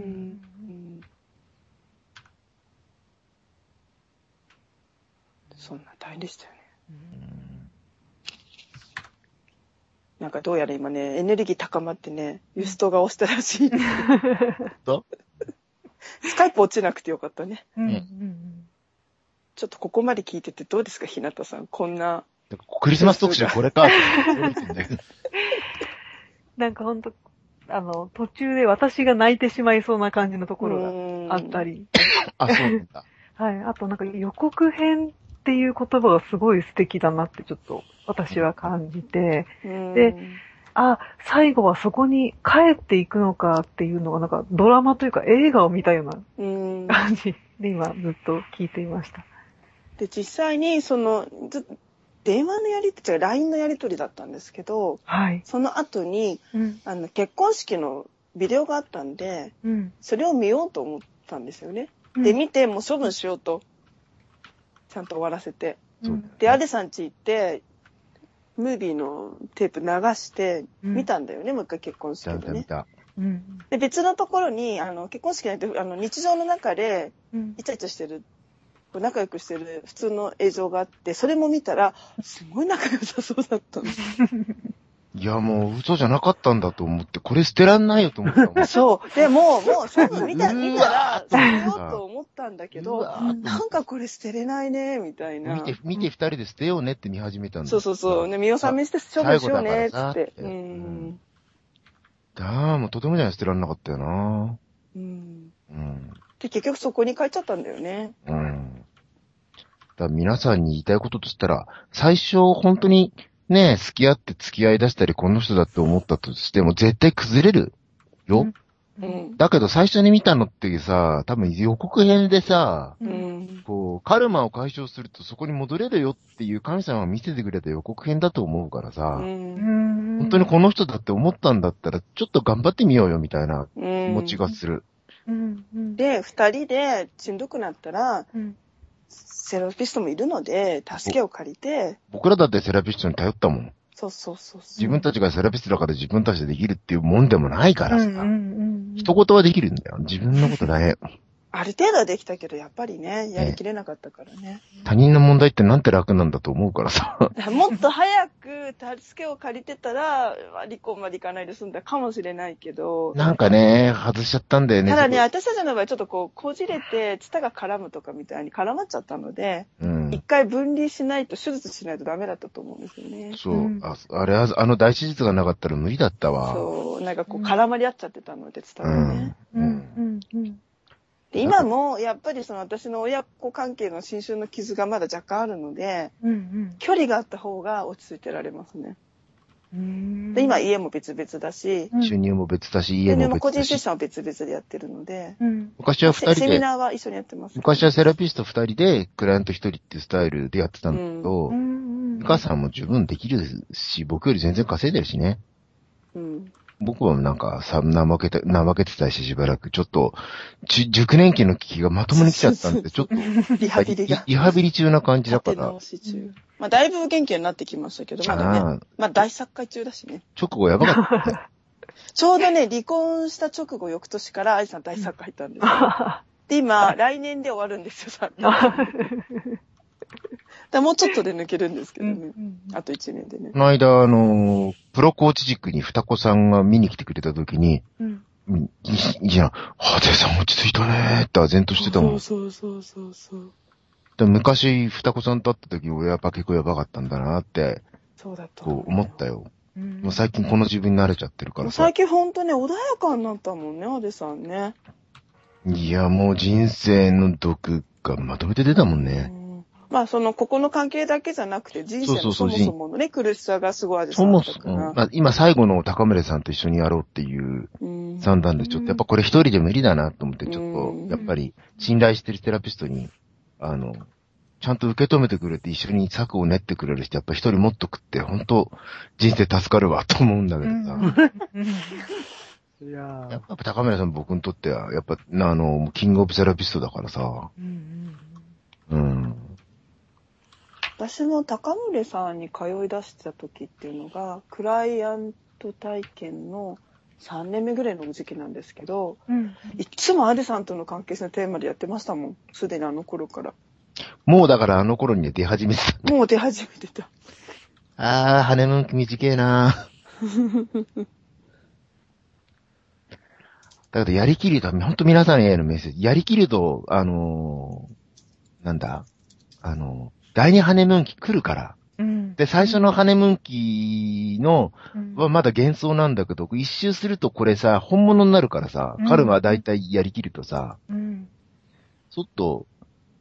んそんな大変でしたよね。なんかどうやら今ね、エネルギー高まってね、ユストが押したらしい。とスカイプ落ちなくてよかったね。うんうんちょっとここまで聞いててどうですか、ひなたさん。こんな。クリスマス特集これか。なんかほんと、あの、途中で私が泣いてしまいそうな感じのところがあったり。り。あ、そうなんだ。はい。あとなんか予告編っていう言葉がすごい素敵だなってちょっと私は感じて、であ、最後はそこに帰っていくのかっていうのがなんかドラマというか映画を見たようなうん、感じで今ずっと聞いていました。で、実際に、その、ず電話のやりとり、LINE のやりとりだったんですけど、はい。その後に、うん。あの、結婚式のビデオがあったんで、うん。それを見ようと思ったんですよね。うんで、見て、もう処分しようと。ちゃんと終わらせて。うんで、アデさん家行って、ムービーのテープ流して、うん見たんだよね、もう一回結婚式見たでね。見た見た。うん。で、別のところに、あの、結婚式なんて、あの、日常の中で、うんイチャイチャしてる、こう仲良くしてる普通の映像があって、それも見たら、すごい仲良さそうだったの。いや、もう嘘じゃなかったんだと思って、これ捨てらんないよと思ったもん。そう。でも、もう、そう見た、見たら、捨てようと思ったんだけど、なんかこれ捨てれないね、みたいな。見て、見て二人で捨てようねって見始めたんだ。そうそうそう。ね、見納めして処分しようね、つって。うん。ああ、もうとてもじゃない捨てらんなかったよな。うん。うん。で、結局そこに帰っちゃったんだよね。うん。だ皆さんに言いたいこととしたら、最初本当にね、付き合って付き合い出したりこの人だって思ったとしても絶対崩れるよ。うん。だけど最初に見たのってさ、多分予告編でさ、ううん。ん。こう、カルマを解消するとそこに戻れるよっていう神様が見せてくれた予告編だと思うからうさ、ん。本当にこの人だって思ったんだったら、ちょっと頑張ってみようよみたいな気気持ちがする。うん。うん。で、二人でしんどくなったら、うん。セラピストもいるので、助けを借りて、僕らだってセラピストに頼ったもん。そうそうそうそう。自分たちがセラピストだから自分たちでできるっていうもんでもないからさ。うん。うん。一言はできるんだよ。自分のことだね。ある程度はできたけど、やっぱりね、やりきれなかったからね。他人の問題ってなんて楽なんだと思うからさ。もっと早く助けを借りてたら、離婚までいかないで済んだかもしれないけど、なんかね、外しちゃったんだよね。ただね、そ私たちの場合ちょっとこう、こじれて、ツタが絡むとかみたいに絡まっちゃったので、こうん一。回分離しないと、手術しないとダメだったと思うんですよね。そうう。ああれは、あの大手術がなかったら無理だったわ。そう、なんかこう絡まり合っちゃってたので、ツタうがね。ん。ううんん。うん。うん。で今も、やっぱりその私の親子関係の新春の傷がまだ若干あるので、うん。距離があった方が落ち着いてられますね。うん。で、今家も別々だし、うん収入も別だし、で家もも個人セッ別だし。ションは別々でやってるので、うん。昔は二セセミ人で、ナーは一緒にやってます。昔はセラピスト二人で、クライアント一人っていうスタイルでやってたんだけど、うん。お母さんも十分できるし、僕より全然稼いでるしね。うん。僕はなんかさ、怠けて、怠けてたししばらく、ちょっと、熟年期の危機がまともに来ちゃったんで、ちょっと、リハビリが。リハビリ中な感じだから。まあ、だいぶ元気になってきましたけど、まだね。まあ、大作会中だしね。直後やばかったね。ちょうどね、離婚した直後、翌年から愛さん大作会入ったんですよ。で、今、来年で終わるんですよ、さ だもうちょっとで抜けるんですけどね。あと1年でねこ。の間、あの、プロコーチ塾に双子さんが見に来てくれた時に、うん。うんいいいじゃん。さん落ち着いたねーって唖然としてたもん。そうそうそうそう。で昔、双子さんと会った時、俺はやっぱ結構やばかったんだなって、そうだった。こう思ったよ。うんもう最近この自分に慣れちゃってるからさもう最。近ほんとね、穏やかになったもんね、アデさんね。いや、もう人生の毒がまとめて出たもんね。うんまあ、その、ここの関係だけじゃなくて、人生のそうそそうそうもそものね、苦しさがすごいアデさそもそも、ら。まあ、今最後の高村さんと一緒にやろうっていううん算段で、ちょっとやっぱこれ一人で無理だなと思って、ちょうんっと、やっぱり信頼してるセラピストに、あの、ちゃんと受け止めてくれて一緒に策を練ってくれる人、やっぱ一人持っとくって、本当人生助かるわと思うんだけどさ。うん。いややっぱ高村さん僕にとっては、やっぱ、なあの、キングオブセラピストだからさ。うん。うん。私も高村さんに通い出した時っていうのが、クライアント体験の3年目ぐらいの時期なんですけど、うん。いつもアデさんとの関係性のテーマでやってましたもん。すでにあの頃から。もうだからあの頃にね出始めてた。もう出始めてた。あー、羽の期短えな だけど、やりきると、ほんと皆さんへのメッセージ。やりきると、あのーなんだ？あのー第二ハネムーン期来るから。うん。で、最初のハネムーン期の、うんはまだ幻想なんだけど、一周するとこれさ、本物になるからさうん、カルマはだいたいやりきるとさ、うん。ちょっと、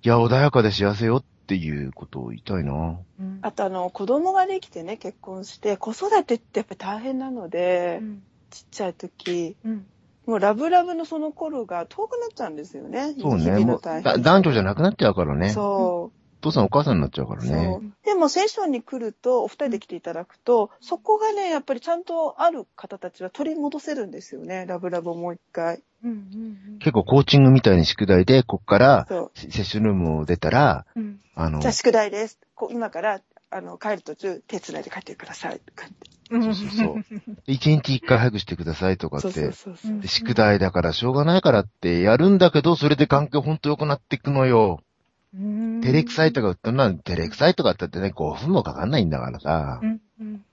いや、穏やかで幸せよっていうことを言いたいな。うん。あとあの、子供ができてね、結婚して、子育てってやっぱり大変なので、うん。ちっちゃい時、うん。もうラブラブのその頃が遠くなっちゃうんですよね。そうね。もう、男女じゃなくなっちゃうからね。そう。お父さんお母さんになっちゃうからそうね。でもセッションに来ると、お二人で来ていただくと、そこがね、やっぱりちゃんとある方たちは取り戻せるんですよね。ラブラブをもう一回。うん。結構コーチングみたいに宿題で、こっから、そう。セッションルームを出たら、うん。あのじゃあ、宿題です。こう今からあの、帰る途中、手繋いで帰ってください。とかってうんそうそう 一日一回早くしてくださいとかっそうそうて。そうそう。で宿題だからしょうがないからってやるんだけど、それで環境ほんと良くなっていくのよ。うん照れくさいとか言ったのは、照れくさいとかって言ってね、5分もかかんないんだからさう。んうん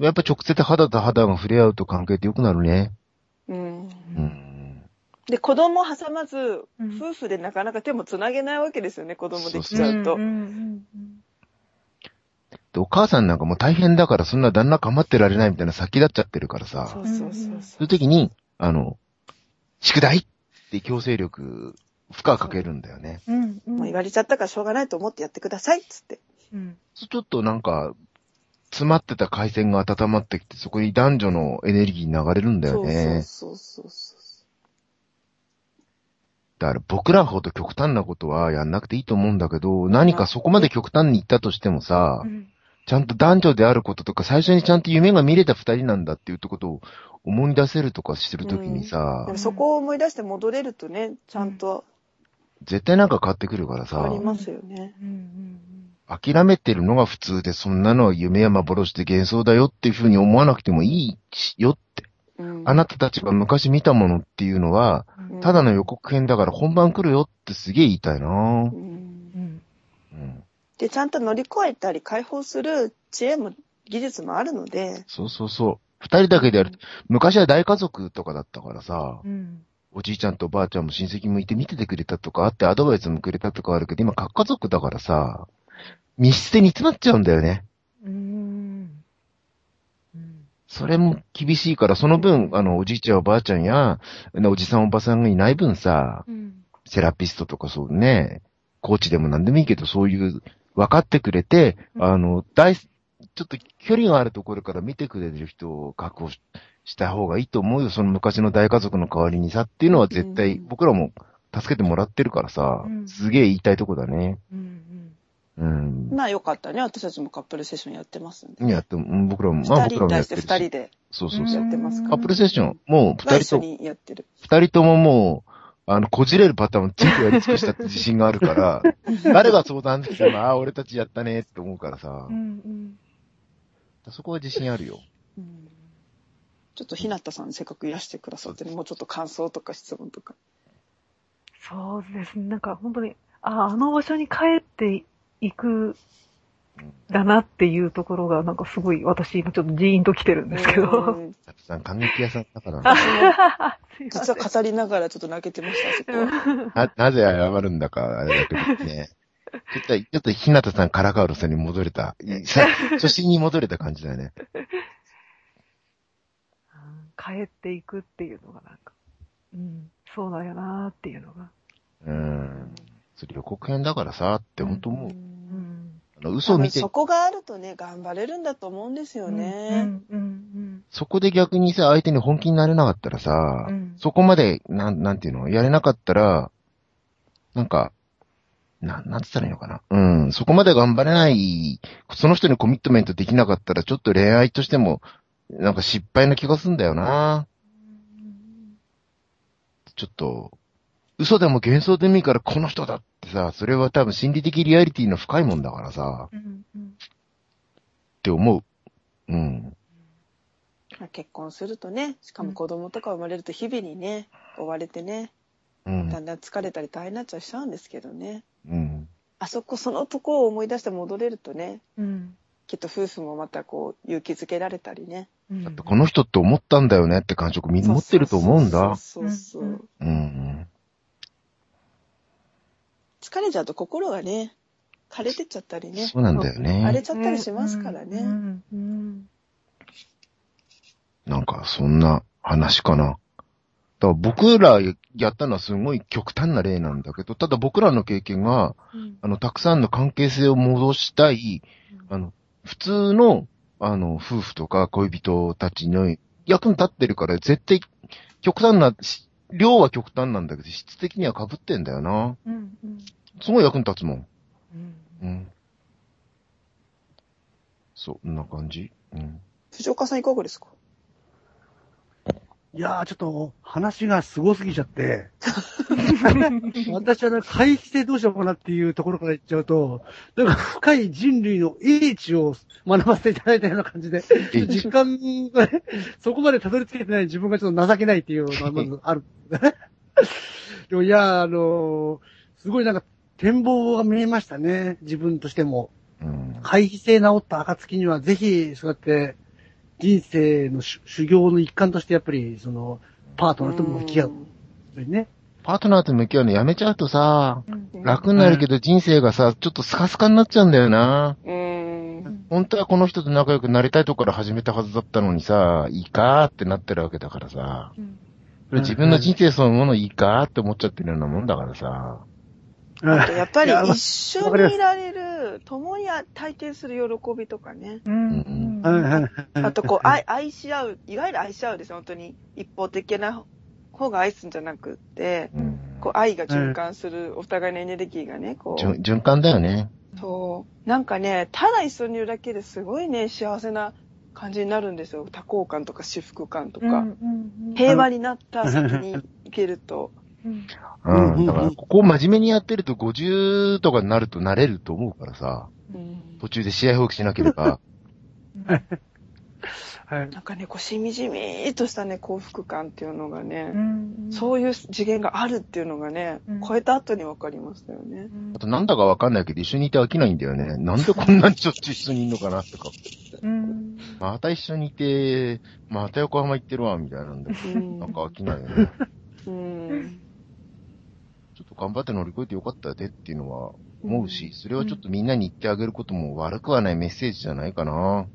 やっぱ直接肌と肌が触れ合うと関係って良くなるね。うん。うん。で、子供を挟まず、うん夫婦でなかなか手も繋げないわけですよね、子供できちゃうと。お母さんなんかもう大変だからそんな旦那構ってられないみたいな先立っちゃってるからさ。そうそうそうそうそいう時に、あの、宿題って強制力、負荷かけるんだよね。うんうんう。もう言われちゃったからしょうがないと思ってやってください、つって。うんちょっとなんか、詰まってた回線が温まってきて、そこに男女のエネルギー流れるんだよね。そうそうそうそう。だから僕らほど極端なことはやんなくていいと思うんだけど、何かそこまで極端に言ったとしてもさ、うんちゃんと男女であることとか、最初にちゃんと夢が見れた二人なんだっていうことを思い出せるとかしてるときにさで、もそこを思い出して戻れるとね、ちゃんと絶対なんか変わってくるからさ変わり、ますよね。うんうん諦めてるのが普通で、そんなのは夢や幻で幻想だよっていうふうに思わなくてもいいよって。うんあなたたちが昔見たものっていうのは、うんただの予告編だから本番来るよってすげえ言いたいなうんうんうん。で、ちゃんと乗り越えたり解放する知恵も技術もあるので、そうそうそう。二人だけでやる。昔は大家族とかだったからさ、うんおじいちゃんとおばあちゃんも親戚もいて見ててくれたとかあってアドバイスもくれたとかあるけど、今各家族だからさ、密室で煮詰まっちゃうんだよね。うん。うん。それも厳しいから、その分、あの、おじいちゃんおばあちゃんや、おじさんおばさんがいない分さ、うん。セラピストとかそうね、コーチでも何でもいいけど、そういう、分かってくれて、あの、大、ちょっと距離があるところから見てくれる人を確保しした方がいいと思うよ。その昔の大家族の代わりにさっていうのは絶対、うん僕らも助けてもらってるからさ、うんすげえ言いたいとこだね。うんうん。まあよかったね。私たちもカップルセッションやってますんで。やって僕らも、まあ僕らもやってるし。二人でそうそうそう。やってますから。カップルセッション、もう二人と。二人とももう、あの、こじれるパターンを全部やり尽くしたって自信があるから、誰が相談しても、ああ、俺たちやったねって思うからさう、んそこは自信あるよ。うんちょっとひなたさんせっかくいらしてくださってね、もうちょっと感想とか質問とか。そうですね。なんか本当に、あ、あの場所に帰っていくだなっていうところが、なんかすごい私今ちょっとジーンと来てるんですけうど。んたくさん感激屋さんだから私ね。も 実は語りながらちょっと泣けてました、そこは。な、なぜ謝るんだか、あれだけどね。ちょっと、ちょっと、ひなたさん、カラカウルさんに戻れた。さ初心に戻れた感じだよね。帰っていくっていうのがなんか、うん、そうだよなーっていうのが。うん。それ予告編だからさ、って本当思う。うん。あの嘘を見てそ、こがあるとね、頑張れるんだと思うんですようね。ん、うん、そこで逆にさ、相手に本気になれなかったらさ、うんそこまで、なん、なんていうの、やれなかったら、なんか、な、なんつったらいいのかな？うん。そこまで頑張れない、その人にコミットメントできなかったら、ちょっと恋愛としても、なんか失敗な気がすんだよな。ちょっと、嘘でも幻想でもいいからこの人だってさ、それは多分心理的リアリティの深いもんだからさ、うん、うん。って思う。うん。結婚するとね、しかも子供とか生まれると日々にね、追われてね、うんだ。んだん疲れたり大変になっちゃうしちゃうんですけどね。うん。あそこ、そのとこを思い出して戻れるとね、うん。きっと夫婦もまたこう、勇気づけられたりね。うんだってこの人って思ったんだよねって感触みんな持ってると思うんだ。そうそうそううん。疲れちゃうと心がね、枯れてっちゃったりね、そうなんだよね。荒れちゃったりしますからね。うん、うん。なんか、そんな話かな。だから僕らやったのはすごい極端な例なんだけど、ただ僕らの経験が、うんあの、たくさんの関係性を戻したい、あの、普通の、あの、夫婦とか恋人たちの役に立ってるから、絶対、極端な、し量は極端なんだけど、質的には被ってんだよな。うん、うん。すごい役に立つもん。うんうん。そんな感じ？うん。藤岡さんいかがですか？いやー、ちょっと、話がすごすぎちゃって、私はね、回避性どうしようかなっていうところから言っちゃうと、なんか深い人類の英知を学ばせていただいたような感じで、英知実感がね、そこまでたどり着けてない自分がちょっと情けないっていうのがまずある。でもいや、あのすごいなんか展望が見えましたね、自分としても。うん。回避性治った暁には、ぜひ、そうやって、人生の修修行の一環として、やっぱり、その、パートナーと向き合う。ね。パートナーと向き合うのやめちゃうとさ、うん楽になるけど人生がさ、ちょっとスカスカになっちゃうんだよな。うん。本当はこの人と仲良くなりたいところから始めたはずだったのにさ、いいかーってなってるわけだからさ。それ自分の人生そのものいいかーって思っちゃってるようなもんだからさ。あとやっぱり一緒にいられる、共に体験する喜びとかね。うん。はいはいはいあとこう、愛、愛し合う、いわゆる愛し合うですよ、本当に。一方的な方が愛すんじゃなくって、うん。こう、愛が循環する、お互いのエネルギーがね、こ循う。循環だよね。そう。なんかね、ただ一緒にいるだけですごいね、幸せな感じになるんですよ。多幸感とか至福感とか。平和になった先に行けると。ううんん。だから、ここを真面目にやってると50とかになるとなれると思うからさ。うん途中で試合放棄しなければ。はい。なんかね、こう、しみじみとしたね、幸福感っていうのがね、うんそういう次元があるっていうのがね、うん超えた後に分かりましたよね。あとなんだかわかんないけど一緒にいて飽きないんだよね。なんでこんなにしょっちゅう一緒にいんのかなとか。うんまた一緒にいて、また横浜行ってるわ、みたいなんで。うんなんか飽きないよね。うん。頑張って乗り越えてよかったよねっていうのは思うし、それはちょっとみんなに言ってあげることも悪くはないメッセージじゃないかな。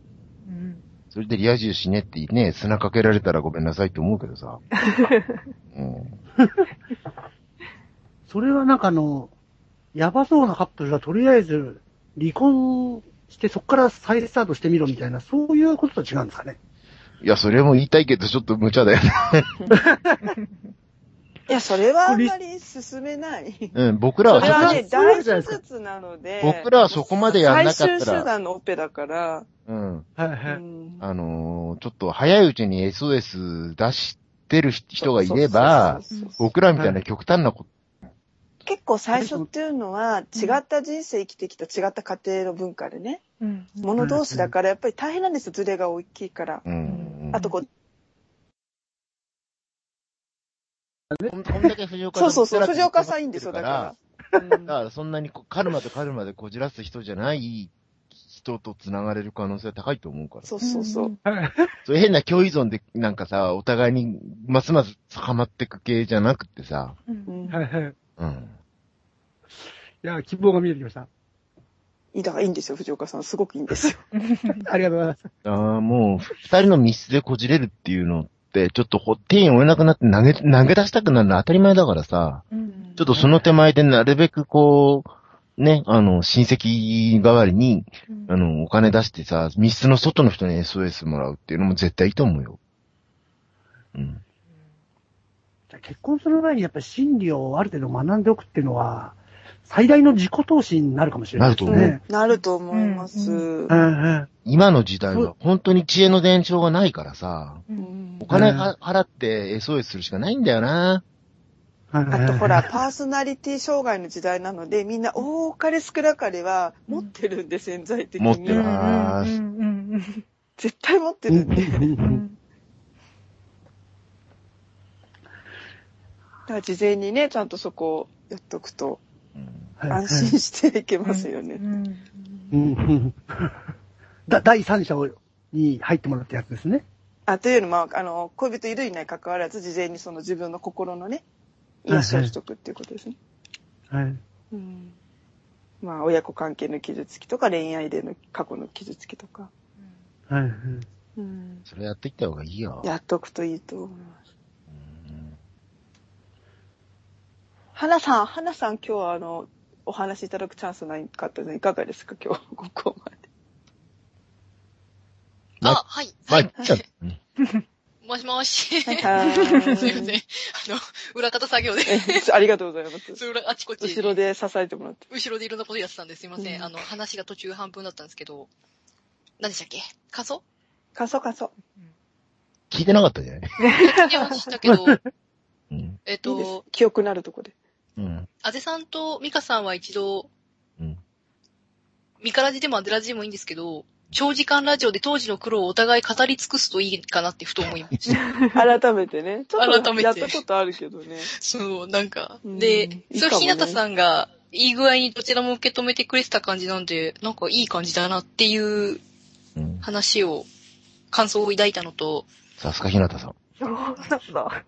うんそれでリア充しねってね、砂かけられたらごめんなさいって思うけどさ。うん。それはなんかあの、やばそうなカップルがとりあえず離婚してそこから再スタートしてみろみたいな、そういうことと違うんですかね。いや、それも言いたいけどちょっと無茶だよね。いや、それはあんまり進めない。うん、僕らはそれはね、大手術なので、僕らはそこまでやんなかったら。最終手段のオペだから、うん。はいはい。うん。あのーちょっと早いうちに SOS 出してる人がいれば、僕らみたいな極端なこと、結構最初っていうのは、違った人生生きてきた違った家庭の文化でね、うん。物同士だからやっぱり大変なんですよ、ズレが大きいから。うん。あとこう、こんこんだけ藤岡そうそうそう、辛く藤岡さんいいんですよ、だから。うんだからそんなにこカルマとカルマでこじらす人じゃない人と繋がれる可能性は高いと思うから。そうそうそう。そういう変な共依存でなんかさ、お互いにますます高まってく系じゃなくてさ、うんうんはいはい。うん。いや、希望が見えてきました。いいだからいいんですよ、藤岡さん。すごくいいんですよ。ありがとうございます。ああ、もう、二人の密室でこじれるっていうのって、ちょっとほ手に負えなくなって投げ、投げ出したくなるのは当たり前だからさ、うんちょっとその手前でなるべくこう、ね、あの、親戚代わりに、あの、お金出してさ、密室の外の人に SOS もらうっていうのも絶対いいと思うよ。うん。じゃあ結婚する前にやっぱり心理をある程度学んでおくっていうのは、最大の自己投資になるかもしれないですなると思ね。なると思います。うんうんうん。今の時代は本当に知恵の伝承がないからさ、うん。お金は払って SOS するしかないんだよな。ああとほら、、パーソナリティ障害の時代なので、みんな多かれ少なかれは持ってるんで、潜在的に。持ってるあーうんうん絶対持ってうんるん。で。だから事前にね、ちゃんとそこをやっとくと、うん。はい安心していけますよね。だ第三者に入ってもらったやつですね。あ、というのも、あの、恋人いるいない関わらず、事前にその自分の心のね、癒しをしとくっていうことですね。はい。うん。まあ、親子関係の傷つきとか、恋愛での過去の傷つきとか。はいはい。うん。それやっていった方がいいよ。やっとくといいと思います。うん花さん、花さん今日はあの、お話しいただくチャンスないかったのでいかがですか今日、ここまで。まあ、はい。まあ、はい。じゃあ うんもしもし。すいはません。あの、裏方作業で、えありがとうございます。そう裏あちこち、後ろで支えてもらって。後ろでいろんなことやってたんですいません。うんあの、話が途中半分だったんですけど、何でしたっけ？感想？かそかそ。聞いてなかったじゃない？聞いてましたけど、えっと、。記憶のあるとこで。うん。あぜさんとミカさんは一度、うん。ミカラジでもアデラジでもいいんですけど、長時間ラジオで当時の苦労をお互い語り尽くすといいかなってふと思いました。改めてね。ちょっと改めてやったことあるけどね。そう、なんか。うんで、いいそれかもねひなたさんが、いい具合にどちらも受け止めてくれてた感じなんで、なんかいい感じだなっていううん。話を、感想を抱いたのと、さすがひなたさん。そうなんだ。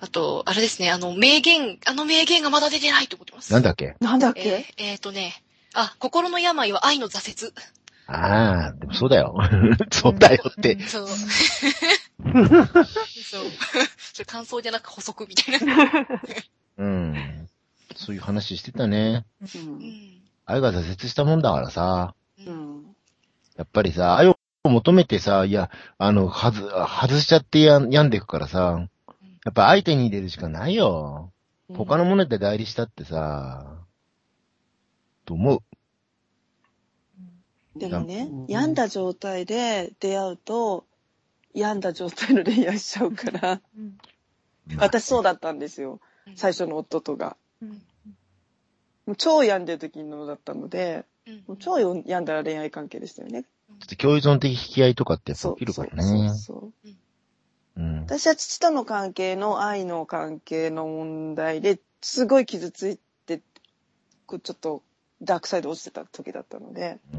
あと、あれですね、あの、名言、あの名言がまだ出てないと思ってます。なんだっけ？なんだっえけーえーとね、あ、心の病は愛の挫折。ああ、でもそうだよ。そうだよって。そう。そう。それ感想じゃなく補足みたいな。うん。そういう話してたね。う。うんん。愛が挫折したもんだからさ。う。うんん。やっぱりさ、愛を求めてさ、いや、あの、はず、外しちゃってや病んでくからさ。やっぱ相手に入れるしかないよ。他のもので代理したってさ、と思う。でもねうん、病んだ状態で出会うと、病んだ状態の恋愛しちゃうから、私そうだったんですよ。最初の夫とが。うん。もう超病んでる時のだったので、うんもう超病んだ恋愛関係でしたよね。ちょっと共依存的引き合いとかってやっぱそう起きるからそうね。そうそううん。私は父との関係の愛の関係の問題ですごい傷ついて、ちょっとダークサイド落ちてた時だったので、う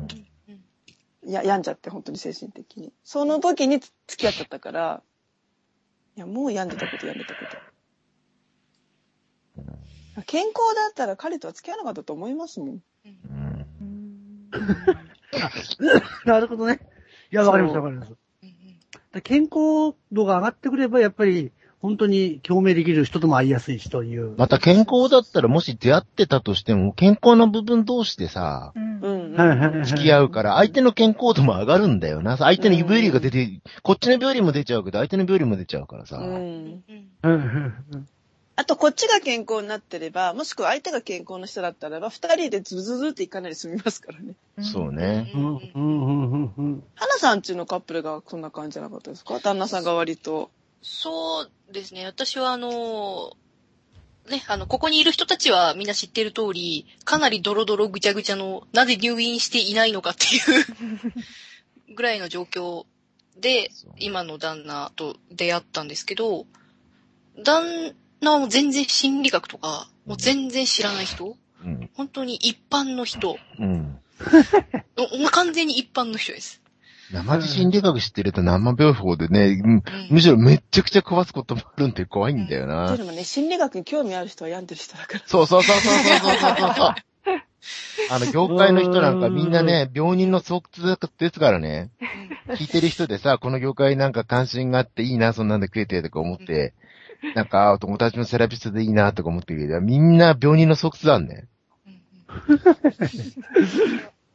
や、病んじゃって本当に精神的に。その時に付き合っちゃったから、いや、もう病んでたこと病んでたこと。健康だったら彼とは付き合わなかったと思いますもん。うん なるほどね。いや、わかります、わかります。健康度が上がってくれば、やっぱり、本当に共鳴できる人とも会いやすいしという。また健康だったらもし出会ってたとしても、健康な部分同士でさ、うんうん。はいはいはいはい付き合うから、相手の健康度も上がるんだよな。相手の病理が出て、こっちの病理も出ちゃうけど、相手の病理も出ちゃうからさ。うん。うん。うんうんうんあと、こっちが健康になってれば、もしくは相手が健康な人だったらば、二人でズズズっていかないで済みますからね。そうね。うんうんうんうんうん花さんちのカップルがそんな感じじゃなかったですか？旦那さんが割と。そうですね。私はあの、ね、あの、ここにいる人たちはみんな知ってる通り、かなりドロドロぐちゃぐちゃの、なぜ入院していないのかっていう ぐらいの状況で今の旦那と出会ったんですけど、旦那はもう全然心理学とか、もう全然知らない人うん。本当に一般の人。うん。ももう完全に一般の人です。生地心理学知ってると生病法でね、うん、むしろめっちゃくちゃ壊すこともあるんで怖いんだよな。うん、でもね、心理学に興味ある人は病んでる人だから。そうそうそうそうそうそうそう。あの、業界の人なんかみんなね、病人の創屈ですからね、聞いてる人でさ、この業界なんか関心があっていいな、そんなんで食えてとか思って、なんか、お友達のセラピストでいいなとか思ってるけど、みんな病人の創屈だね。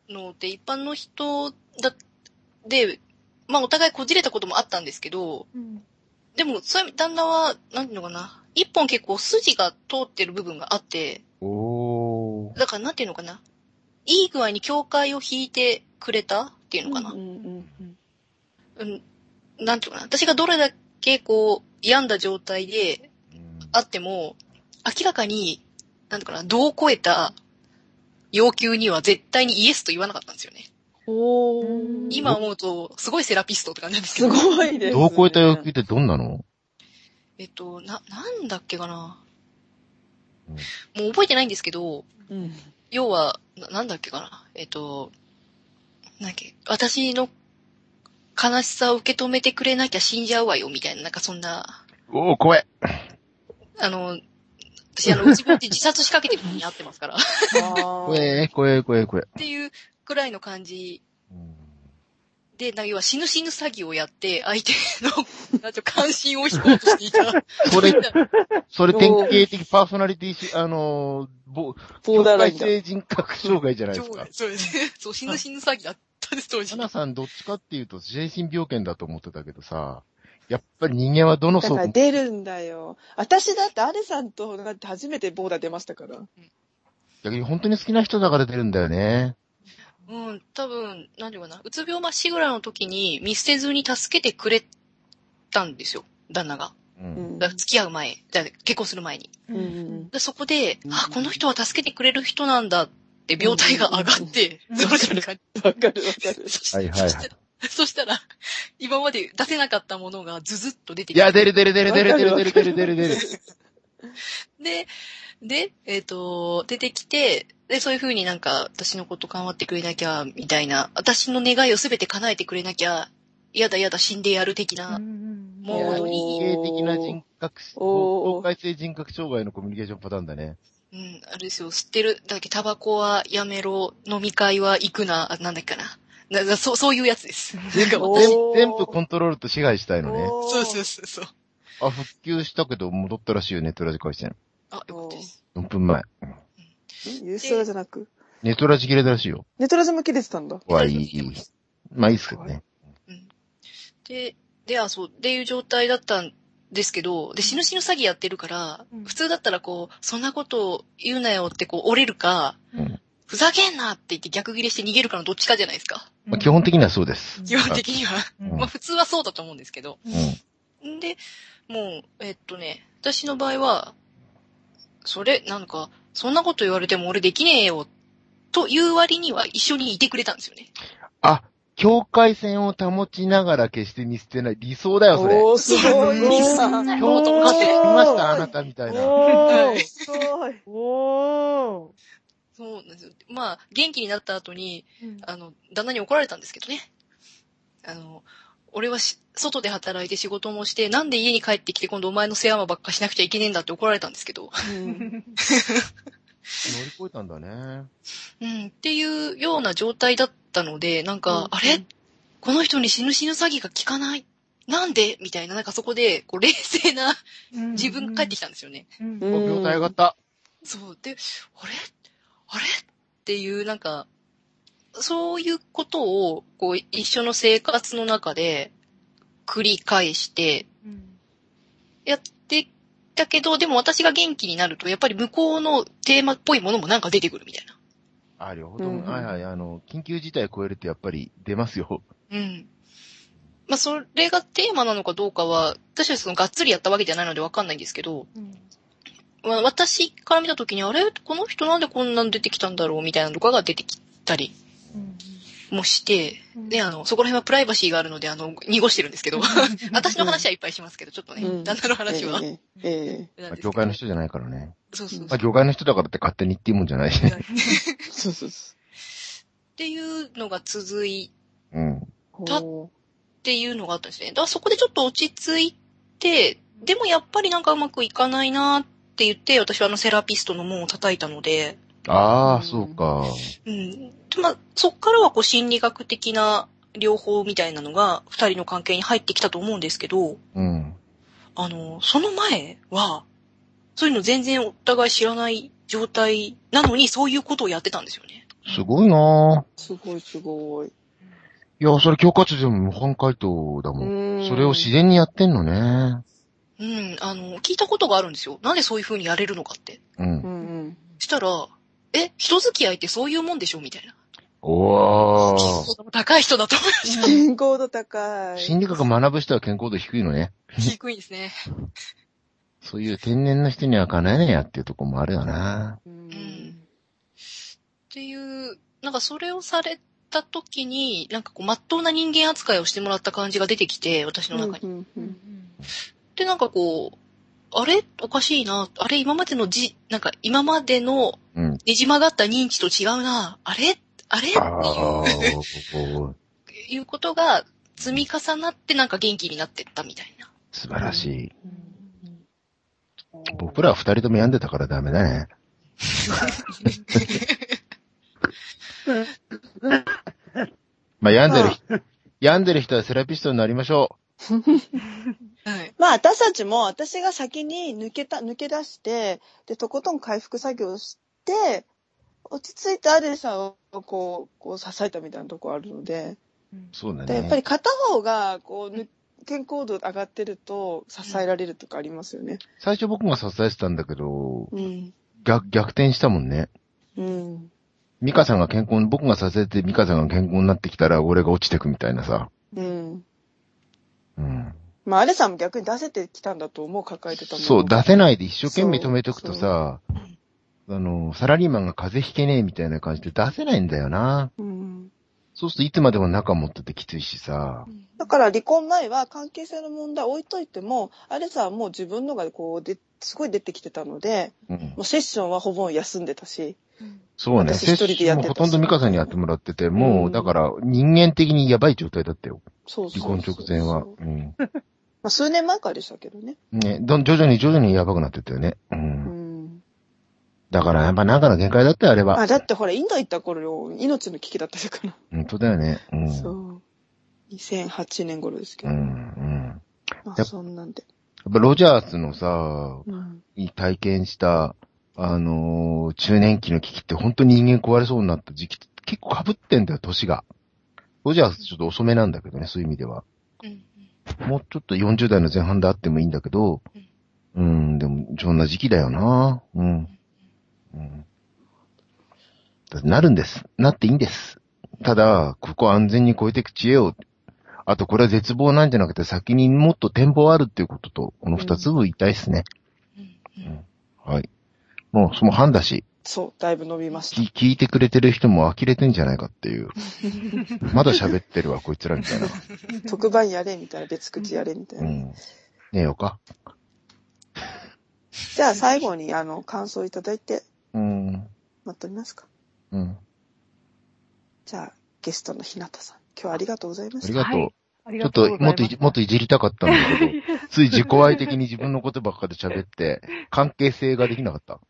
ので、一般の人だっで、まあお互いこじれたこともあったんですけど、うんでも、そういう旦那は、なんていうのかな、一本結構筋が通ってる部分があって。だからなんていうのかな、いい具合に境界を引いてくれたっていうのかな。うんうんなんていうのかな、私がどれだけこう、病んだ状態であっても、明らかに、なんていうかな、度を超えた要求には絶対にイエスと言わなかったんですよね。今思うと、すごいセラピストって感じなんですけすど。ごいです、ね。どう超えた要求ってどんなの？えっと、な、なんだっけかな。うんもう覚えてないんですけど、うん。要は、ななんだっけかな。えっと、なんだっけ、私の悲しさを受け止めてくれなきゃ死んじゃうわよ、みたいな、なんかそんな、おー、怖え。あの、私あの、うちぼち自殺しかけてる時に会ってますから。怖え、怖え、怖え、怖え。ていうくらいの感じうんで、な要は死ぬ死ぬ詐欺をやって、相手の、なんていうか関心を引こうとしていた。それ、それ典型的パーソナリティし、あのー、ぼ、ボーダーライン性人格障害じゃないですか。そうですね。そう、死ぬ死ぬ詐欺だったんです、当時。花さんどっちかっていうと精神病犬だと思ってたけどさ、やっぱり人間はどのだから出るんだよ。私だってアレさんとだって初めてボーダー出ましたから。逆に本当に好きな人だから出るんだよね。うん、多分、なんていうかな、うつ病まっしぐらの時に見捨てずに助けてくれたんですよ、旦那が。うん。だから付き合う前、じゃあ結婚する前に。うん。そこで、あ、この人は助けてくれる人なんだって病態が上がって、うん。その瞬間わかる。わかる。そしはいはいはい。そしたら、そしたら、今まで出せなかったものがズズッと出てきいや、出る出る出る出る出る出る出る出る出る。で、で、えっ、と、出てきて、で、そういう風になんか、私のこと頑張ってくれなきゃ、みたいな、私の願いをすべて叶えてくれなきゃ、やだやだ死んでやる的な、モードに、典型的な人格、おー境界性人格障害のコミュニケーションパターンだね。うん、あれですよ、吸ってる、だっけ、タバコはやめろ、飲み会は行くな、あなんだっけかな。ななそう、そういうやつです。全全部コントロールと支配したいのね。そうそうそうそう。あ、復旧したけど戻ったらしいよ、ネットラジ返してんの。あ、よかったです。4分前。ユーストラじゃなく？ネットラジ切れたらしいよ。ネトラジも切れてたんだ。はいい。まあいいっすけどね。で、で、あ、そう、っていう状態だったんですけど、で、死ぬ死ぬ詐欺やってるから、うん普通だったらこう、そんなことを言うなよってこう、折れるか、うんふざけんなって言って逆ギレして逃げるかのどっちかじゃないですか。まあ、基本的にはそうです。基本的には。うんまあ普通はそうだと思うんですけど。うん。んで、もう、えっとね、私の場合は、それ、なんか、そんなこと言われても俺できねえよ、という割には一緒にいてくれたんですよね。あ、境界線を保ちながら決して見捨てない。理想だよ、それ。おー、すごい理な。想だよ今日とかって見ましたあなたみたいな。おー、すごい。おー。そうなんですよ。まあ、元気になった後に、うんあの、旦那に怒られたんですけどね。あの、俺はし外で働いて仕事もして、なんで家に帰ってきて今度お前の世話ばっかしなくちゃいけねえんだって怒られたんですけど。うん乗り越えたんだね。うん、っていうような状態だったので、なんか、うんあれ？この人に死ぬ死ぬ詐欺が効かない？なんで？みたいな、なんかそこで、こう、冷静な自分が帰ってきたんですよね。うんあ病態上がった。そう。で、あれ？あれ？っていう、なんか、そういうことを、こう、一緒の生活の中で、繰り返して、うん。やってたけど、でも私が元気になると、やっぱり向こうのテーマっぽいものもなんか出てくるみたいな。あ、両方とうん。も、はいはい、あの、緊急事態超えるとやっぱり出ますよ。うん。まあ、それがテーマなのかどうかは、私はそのがっつりやったわけじゃないのでわかんないんですけど、うん。まあ私から見たときに、あれ？この人なんでこんなん出てきたんだろう？みたいなのとかが出てきたりもして、うんで、あの、そこら辺はプライバシーがあるので、あの、濁してるんですけど、私の話はいっぱいしますけど、ちょっとね、うん旦那の話は。えええまあ、なんですけど業界の人じゃないからね。そうそうそう。まあ、業界の人だからって勝手に言っていいもんじゃないしね。えそうそうそ っていうのが続いうん。う。たっていうのがあったんですね。だからそこでちょっと落ち着いて、でもやっぱりなんかうまくいかないなって言って、私はあのセラピストの門を叩いたので、ああ、うんそうか。うん。でまあ、そっからはこう心理学的な療法みたいなのが二人の関係に入ってきたと思うんですけど、うん。あの、その前は、そういうの全然お互い知らない状態なのにそういうことをやってたんですよね。すごいなすごいすごい。いや、それ強化値でも無反回答だもん。うんそれを自然にやってんのね。うん、あの、聞いたことがあるんですよ。なんでそういう風にやれるのかって。う。うんんうん。したら、え、人付き合いってそういうもんでしょみたいな。おー。高い人だと思いました。健康度高い。心理学学ぶ人は健康度低いのね。低いですね。そういう天然の人には叶えねえやっていうとこもあるよな。うんっていう、なんかそれをされた時に、なんかこう、まっとうな人間扱いをしてもらった感じが出てきて、私の中に。うんうんで、なんかこう、あれ？おかしいな。あれ？今までのじ、なんか今までのうん。ねじ曲がった認知と違うな。あれ？あれ？ってああいう、いうことが積み重なってなんか元気になってったみたいな。素晴らしい。僕らは二人とも病んでたからダメだね。まあ、病んでる人、病んでる人はセラピストになりましょはい。まあ私たちも私が先に抜けた、抜け出して、で、とことん回復作業して、落ち着いてアデさんをこう、こう支えたみたいなとこあるので、う。そうだでやっぱね。り片方がこうぬ、健康度上がってると支えられるとかありますよね。最初僕が支えてたんだけど、うん。逆、逆転したもんね。うん。ミカさんが健康、僕が支えてミカさんが健康になってきたら俺が落ちてくみたいなさ。うん。うん。まあ、アレさんも逆に出せてきたんだと思う、抱えてたものそう、出せないで一生懸命止めとくとさ、あの、サラリーマンが風邪ひけねえみたいな感じで出せないんだよな。うん。そうするといつまでも仲持っててきついしさ。だから離婚前は関係性の問題置いといても、アレさんはもう自分のがこうで、すごい出てきてたので、うんもうセッションはほぼ休んでたし、そうね。私一人でやってたしもうほとんどミカさんにやってもらってて、もう、うんだから人間的にやばい状態だったよ。そうそう離婚直前は。うん。まあ、数年前からでしたけどね。ね、どん徐々に徐々にやばくなってったよね。う。うんん。だからやっぱなんかの限界だったよ、あれは。あ、だってほら、インド行った頃よ、命の危機だったから。本当だよね。うん。そう。2008年頃ですけうん、ど。うん。まあ、やっそんなんで。やっぱロジャースのさ、うん。体験した、あのー中年期の危機って本当に人間壊れそうになった時期結構被ってんだよ、年が。ロジャースちょっと遅めなんだけどね、そういう意味では。うんもうちょっと40代の前半であってもいいんだけど、うん、でも、そんな時期だよな。うん。うん。なるんです。なっていいんです。ただ、ここ安全に超えていく知恵を、あとこれは絶望なんじゃなくて先にもっと展望あるっていうことと、この二つを言いたいですね。うんうんはい。もう、その半だし、そう、だいぶ伸びました。き聞いてくれてる人も呆れてんじゃないかっていう。まだ喋ってるわ、こいつらみたいな。特番やれみたいな、別口やれみたいうな。ん。寝ようか。じゃあ最後に、あの、感想いただいて、うん。まとめますか。うん。じゃあ、ゲストの日向さん、今日はありがとうございました。ありがとう。はいちょっともっといじ、もっといじりたかったんだけど、つい自己愛的に自分のことばっかで喋って、関係性ができなかった。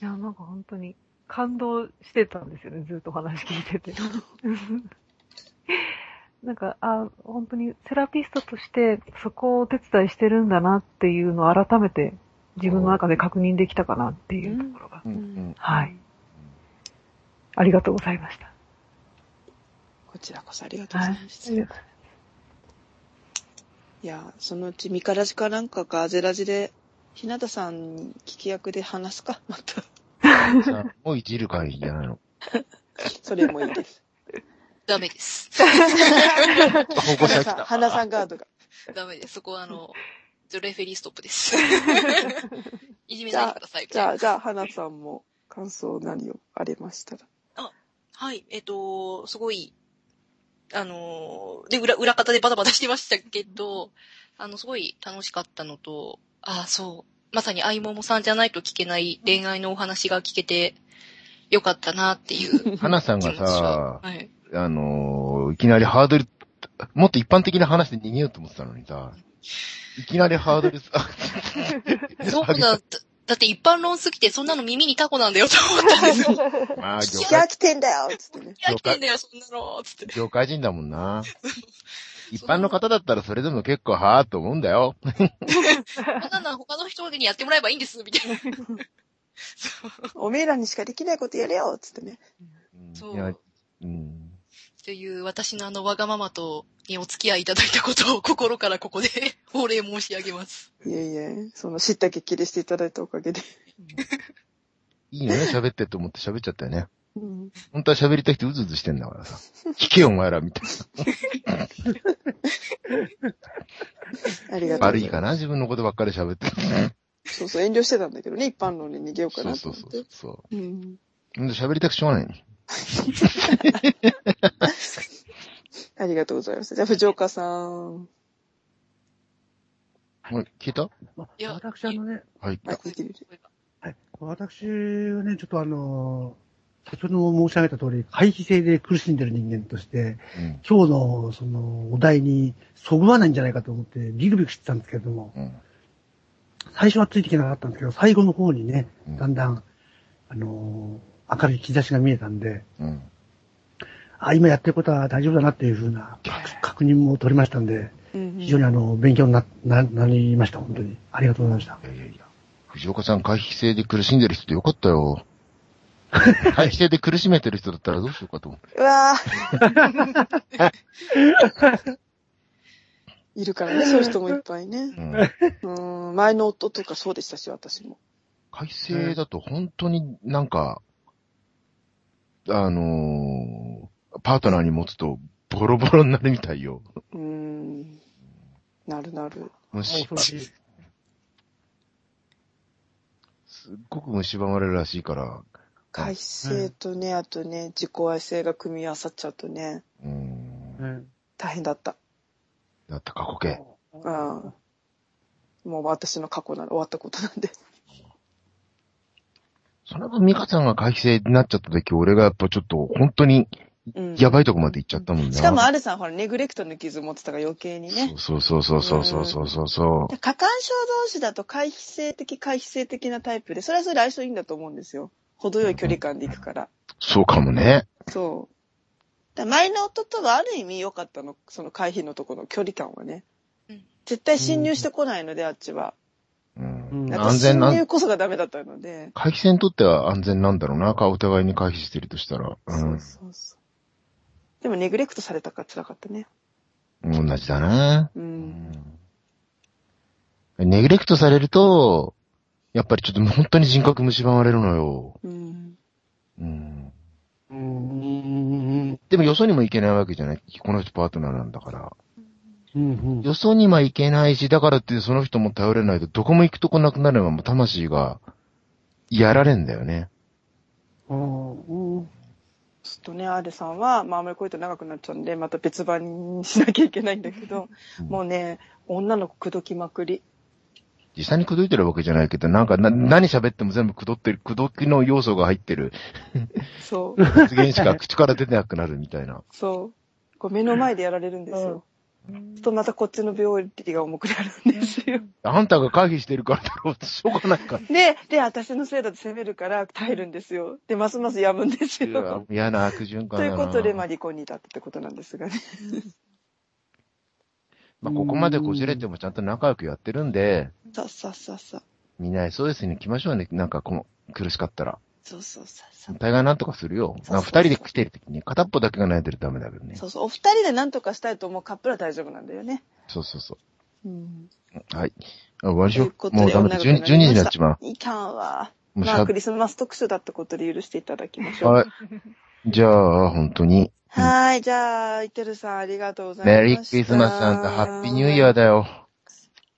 いや、なんか本当に感動してたんですよね、ずっとお話聞いてて。なんか、あ、本当にセラピストとしてそこをお手伝いしてるんだなっていうのを改めて自分の中で確認できたかなっていうところが。はい。ありがとうございました。こちらこそありがとうごはいざいました。ありがとういや、そのうちミカラジかなんかかアゼラジで、ひなたさんに聞き役で話すか？また。さあもういじる会じゃないの？それもいいです。ダメです。保護者来花さん、た。花さんガードが。ダメです。そこはあの、レフェリーストップです。いじめないでください。じゃあ、じゃあ、花さんも感想何をありましたら？はい、えっと、すごい、あの、で、裏、裏方でバタバタしてましたけど、あの、すごい楽しかったのと、ああ、そう、まさに相桃さんじゃないと聞けない恋愛のお話が聞けてよかったなっていう 花さんがさ、はい。あのーいきなりハードル、もっと一般的な話で逃げようと思ってたのにさ、いきなりハードルさ、そうだ、だだって一般論すぎてそんなの耳にタコなんだよと思ったんですよ。まあ、業いや、界、来てんだよつってね。いや、来てんだよ、そんなのつって。業界人だもんな。一般の方だったらそれでも結構はーっと思うんだよ。こんなのは他の人にやってもらえばいいんです、みたいな。そうおめえらにしかできないことやれよつってね。うんそう。という私のあのわがままとにお付き合いいただいたことを心からここで お礼申し上げます。いえいえ、その知った激励していただいたおかげで。いいよね、喋ってと思って喋っちゃったよね。うん、本当は喋りたい人うずうずしてんだからさ。聞けよ、お前ら、みたいな。ありがとう。悪いかな、自分のことばっかり喋って。そうそう、遠慮してたんだけどね、一般論に逃げようかそうそうそうなと思って。そう。うん喋りたくしょうがないの。ありがとうございます。じゃあ、藤岡さん。もう聞いた？まいや私あのね、はい。はい。私はね、ちょっとあの、先ほども申し上げた通り、回避性で苦しんでる人間として、うん。今日のそのお題にそぐわないんじゃないかと思ってビクビクしてたんですけれども、うん。最初はついていけなかったんですけど、最後の方にねうん、だんだん、あのー明るい兆しが見えたんで、うん。あ、今やってることは大丈夫だなっていうふうな確確認も取りましたんで、うん非常にあの、勉強にな、な、なりました、本当に。ありがとうございました。いやいやいや。藤岡さん、回避性で苦しんでる人でよかったよ。回避性で苦しめてる人だったらどうしようかと思って。うわぁ。いるからね、そういう人もいっぱいね。うん。うん、前の夫とかそうでしたし、私も。回避性だと本当になんか、あのーパートナーに持つと、ボロボロになるみたいよ。うーん。なるなる。虫恐ろしい。すっごく蝕まれるらしいから。回避性とね、あとね、自己愛性が組み合わさっちゃうとね、うーん。うん。大変だった。だって過去形。うん。もう私の過去なら終わったことなんで。その分、ミカさんが回避性になっちゃった時、俺がやっぱちょっと、本当に、うん。やばいとこまで行っちゃったもんな。しかも、アルさんほら、ネグレクトの傷持ってたから余計にね。そうそうそうそうそうそうそうそう。過干渉同士だと回避性的、回避性的なタイプで、それはそれで相性いいんだと思うんですよ。程よい距離感でいくから。そうかもね。そう。前の夫とはある意味良かったの、その回避のところの距離感はねうん。絶対侵入してこないので、あっちは。安全な侵入こそがダメだったので。回避線にとっては安全なんだろうな。お互いに回避してるとしたら。う。そうんそうそう。でもネグレクトされたから辛かったね。同じだな。う。うんん。ネグレクトされると、やっぱりちょっと本当に人格蝕まれるのよ。うん。うん。うん。でもよそにも行けないわけじゃない。この人パートナーなんだから。うん。よそにも行けないし、だからってその人も頼れないとどこも行くとこなくなればもう魂がやられんだよね。うん。ちょっとね、アーレさんは、まああまりこういうと長くなっちゃうんで、また別番にしなきゃいけないんだけど、もうね、女の子口説きまくり。実際に口説いてるわけじゃないけど、なんかな、何喋っても全部口説ってる、口説きの要素が入ってるそう。発言しか口から出てなくなるみたいな。そう。こう目の前でやられるんですよ。とまたこっちの病理が重くなるんですよ。あんたが回避してるからだろうってしょうがないから。で、で、私のせいだと責めるから耐えるんですよ。で、ますます病むんですうわよ。嫌な悪循環とだな。いうことで、まあ離婚に至ったってことなんですがね。まあここまでこじれてもちゃんと仲良くやってるんで、そうそうそうそう。みんな SOS に来ましょうね。なんかこの苦しかったら。そうそうそうそう。大概なんとかするよ。二人で来てる時に片っぽだけが悩んでるとダメだけどね。そうそう。お二人で何とかしたいと思うカップルは大丈夫なんだよね。そうそうそうん。う。はい。あ終わりしよう。ということでもうダメだ。12 12時になっちまう。いかんわ。まあ、クリスマス特集だってことで許していただきましょう。はい。じゃあ、本当に。はーい。じゃあ、イテルさんありがとうございました。メリークリスマスさんとハッピーニューイヤーだよ。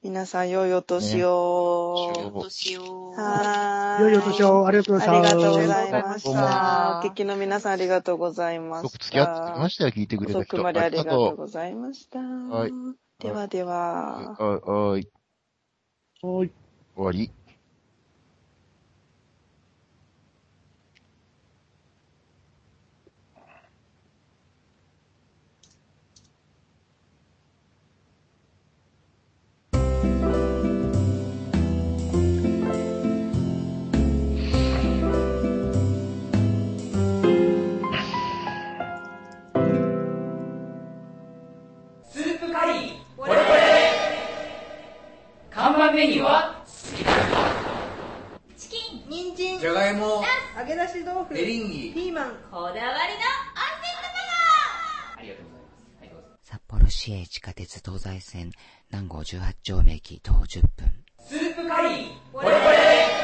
皆さん、良いお年を。ねどうしよう。はーい。良いお年を、ありがとうございました。ありがとうございました。お聞きの皆さんありがとうございました。よく付き合ってきましたよ、聞いてくれた遅く人。までありがとうう。ございました。はいではでは。あ、はい。はい。終わり。メニューは、チキン、人参、じゃがいも、揚げ出し豆腐、エリンギ。ピーマン、こだわりの温泉ありがとうございます。はい、どうぞ。札幌市営地下鉄東西線南郷18丁目駅徒歩10分。スープカリー、ポレポレ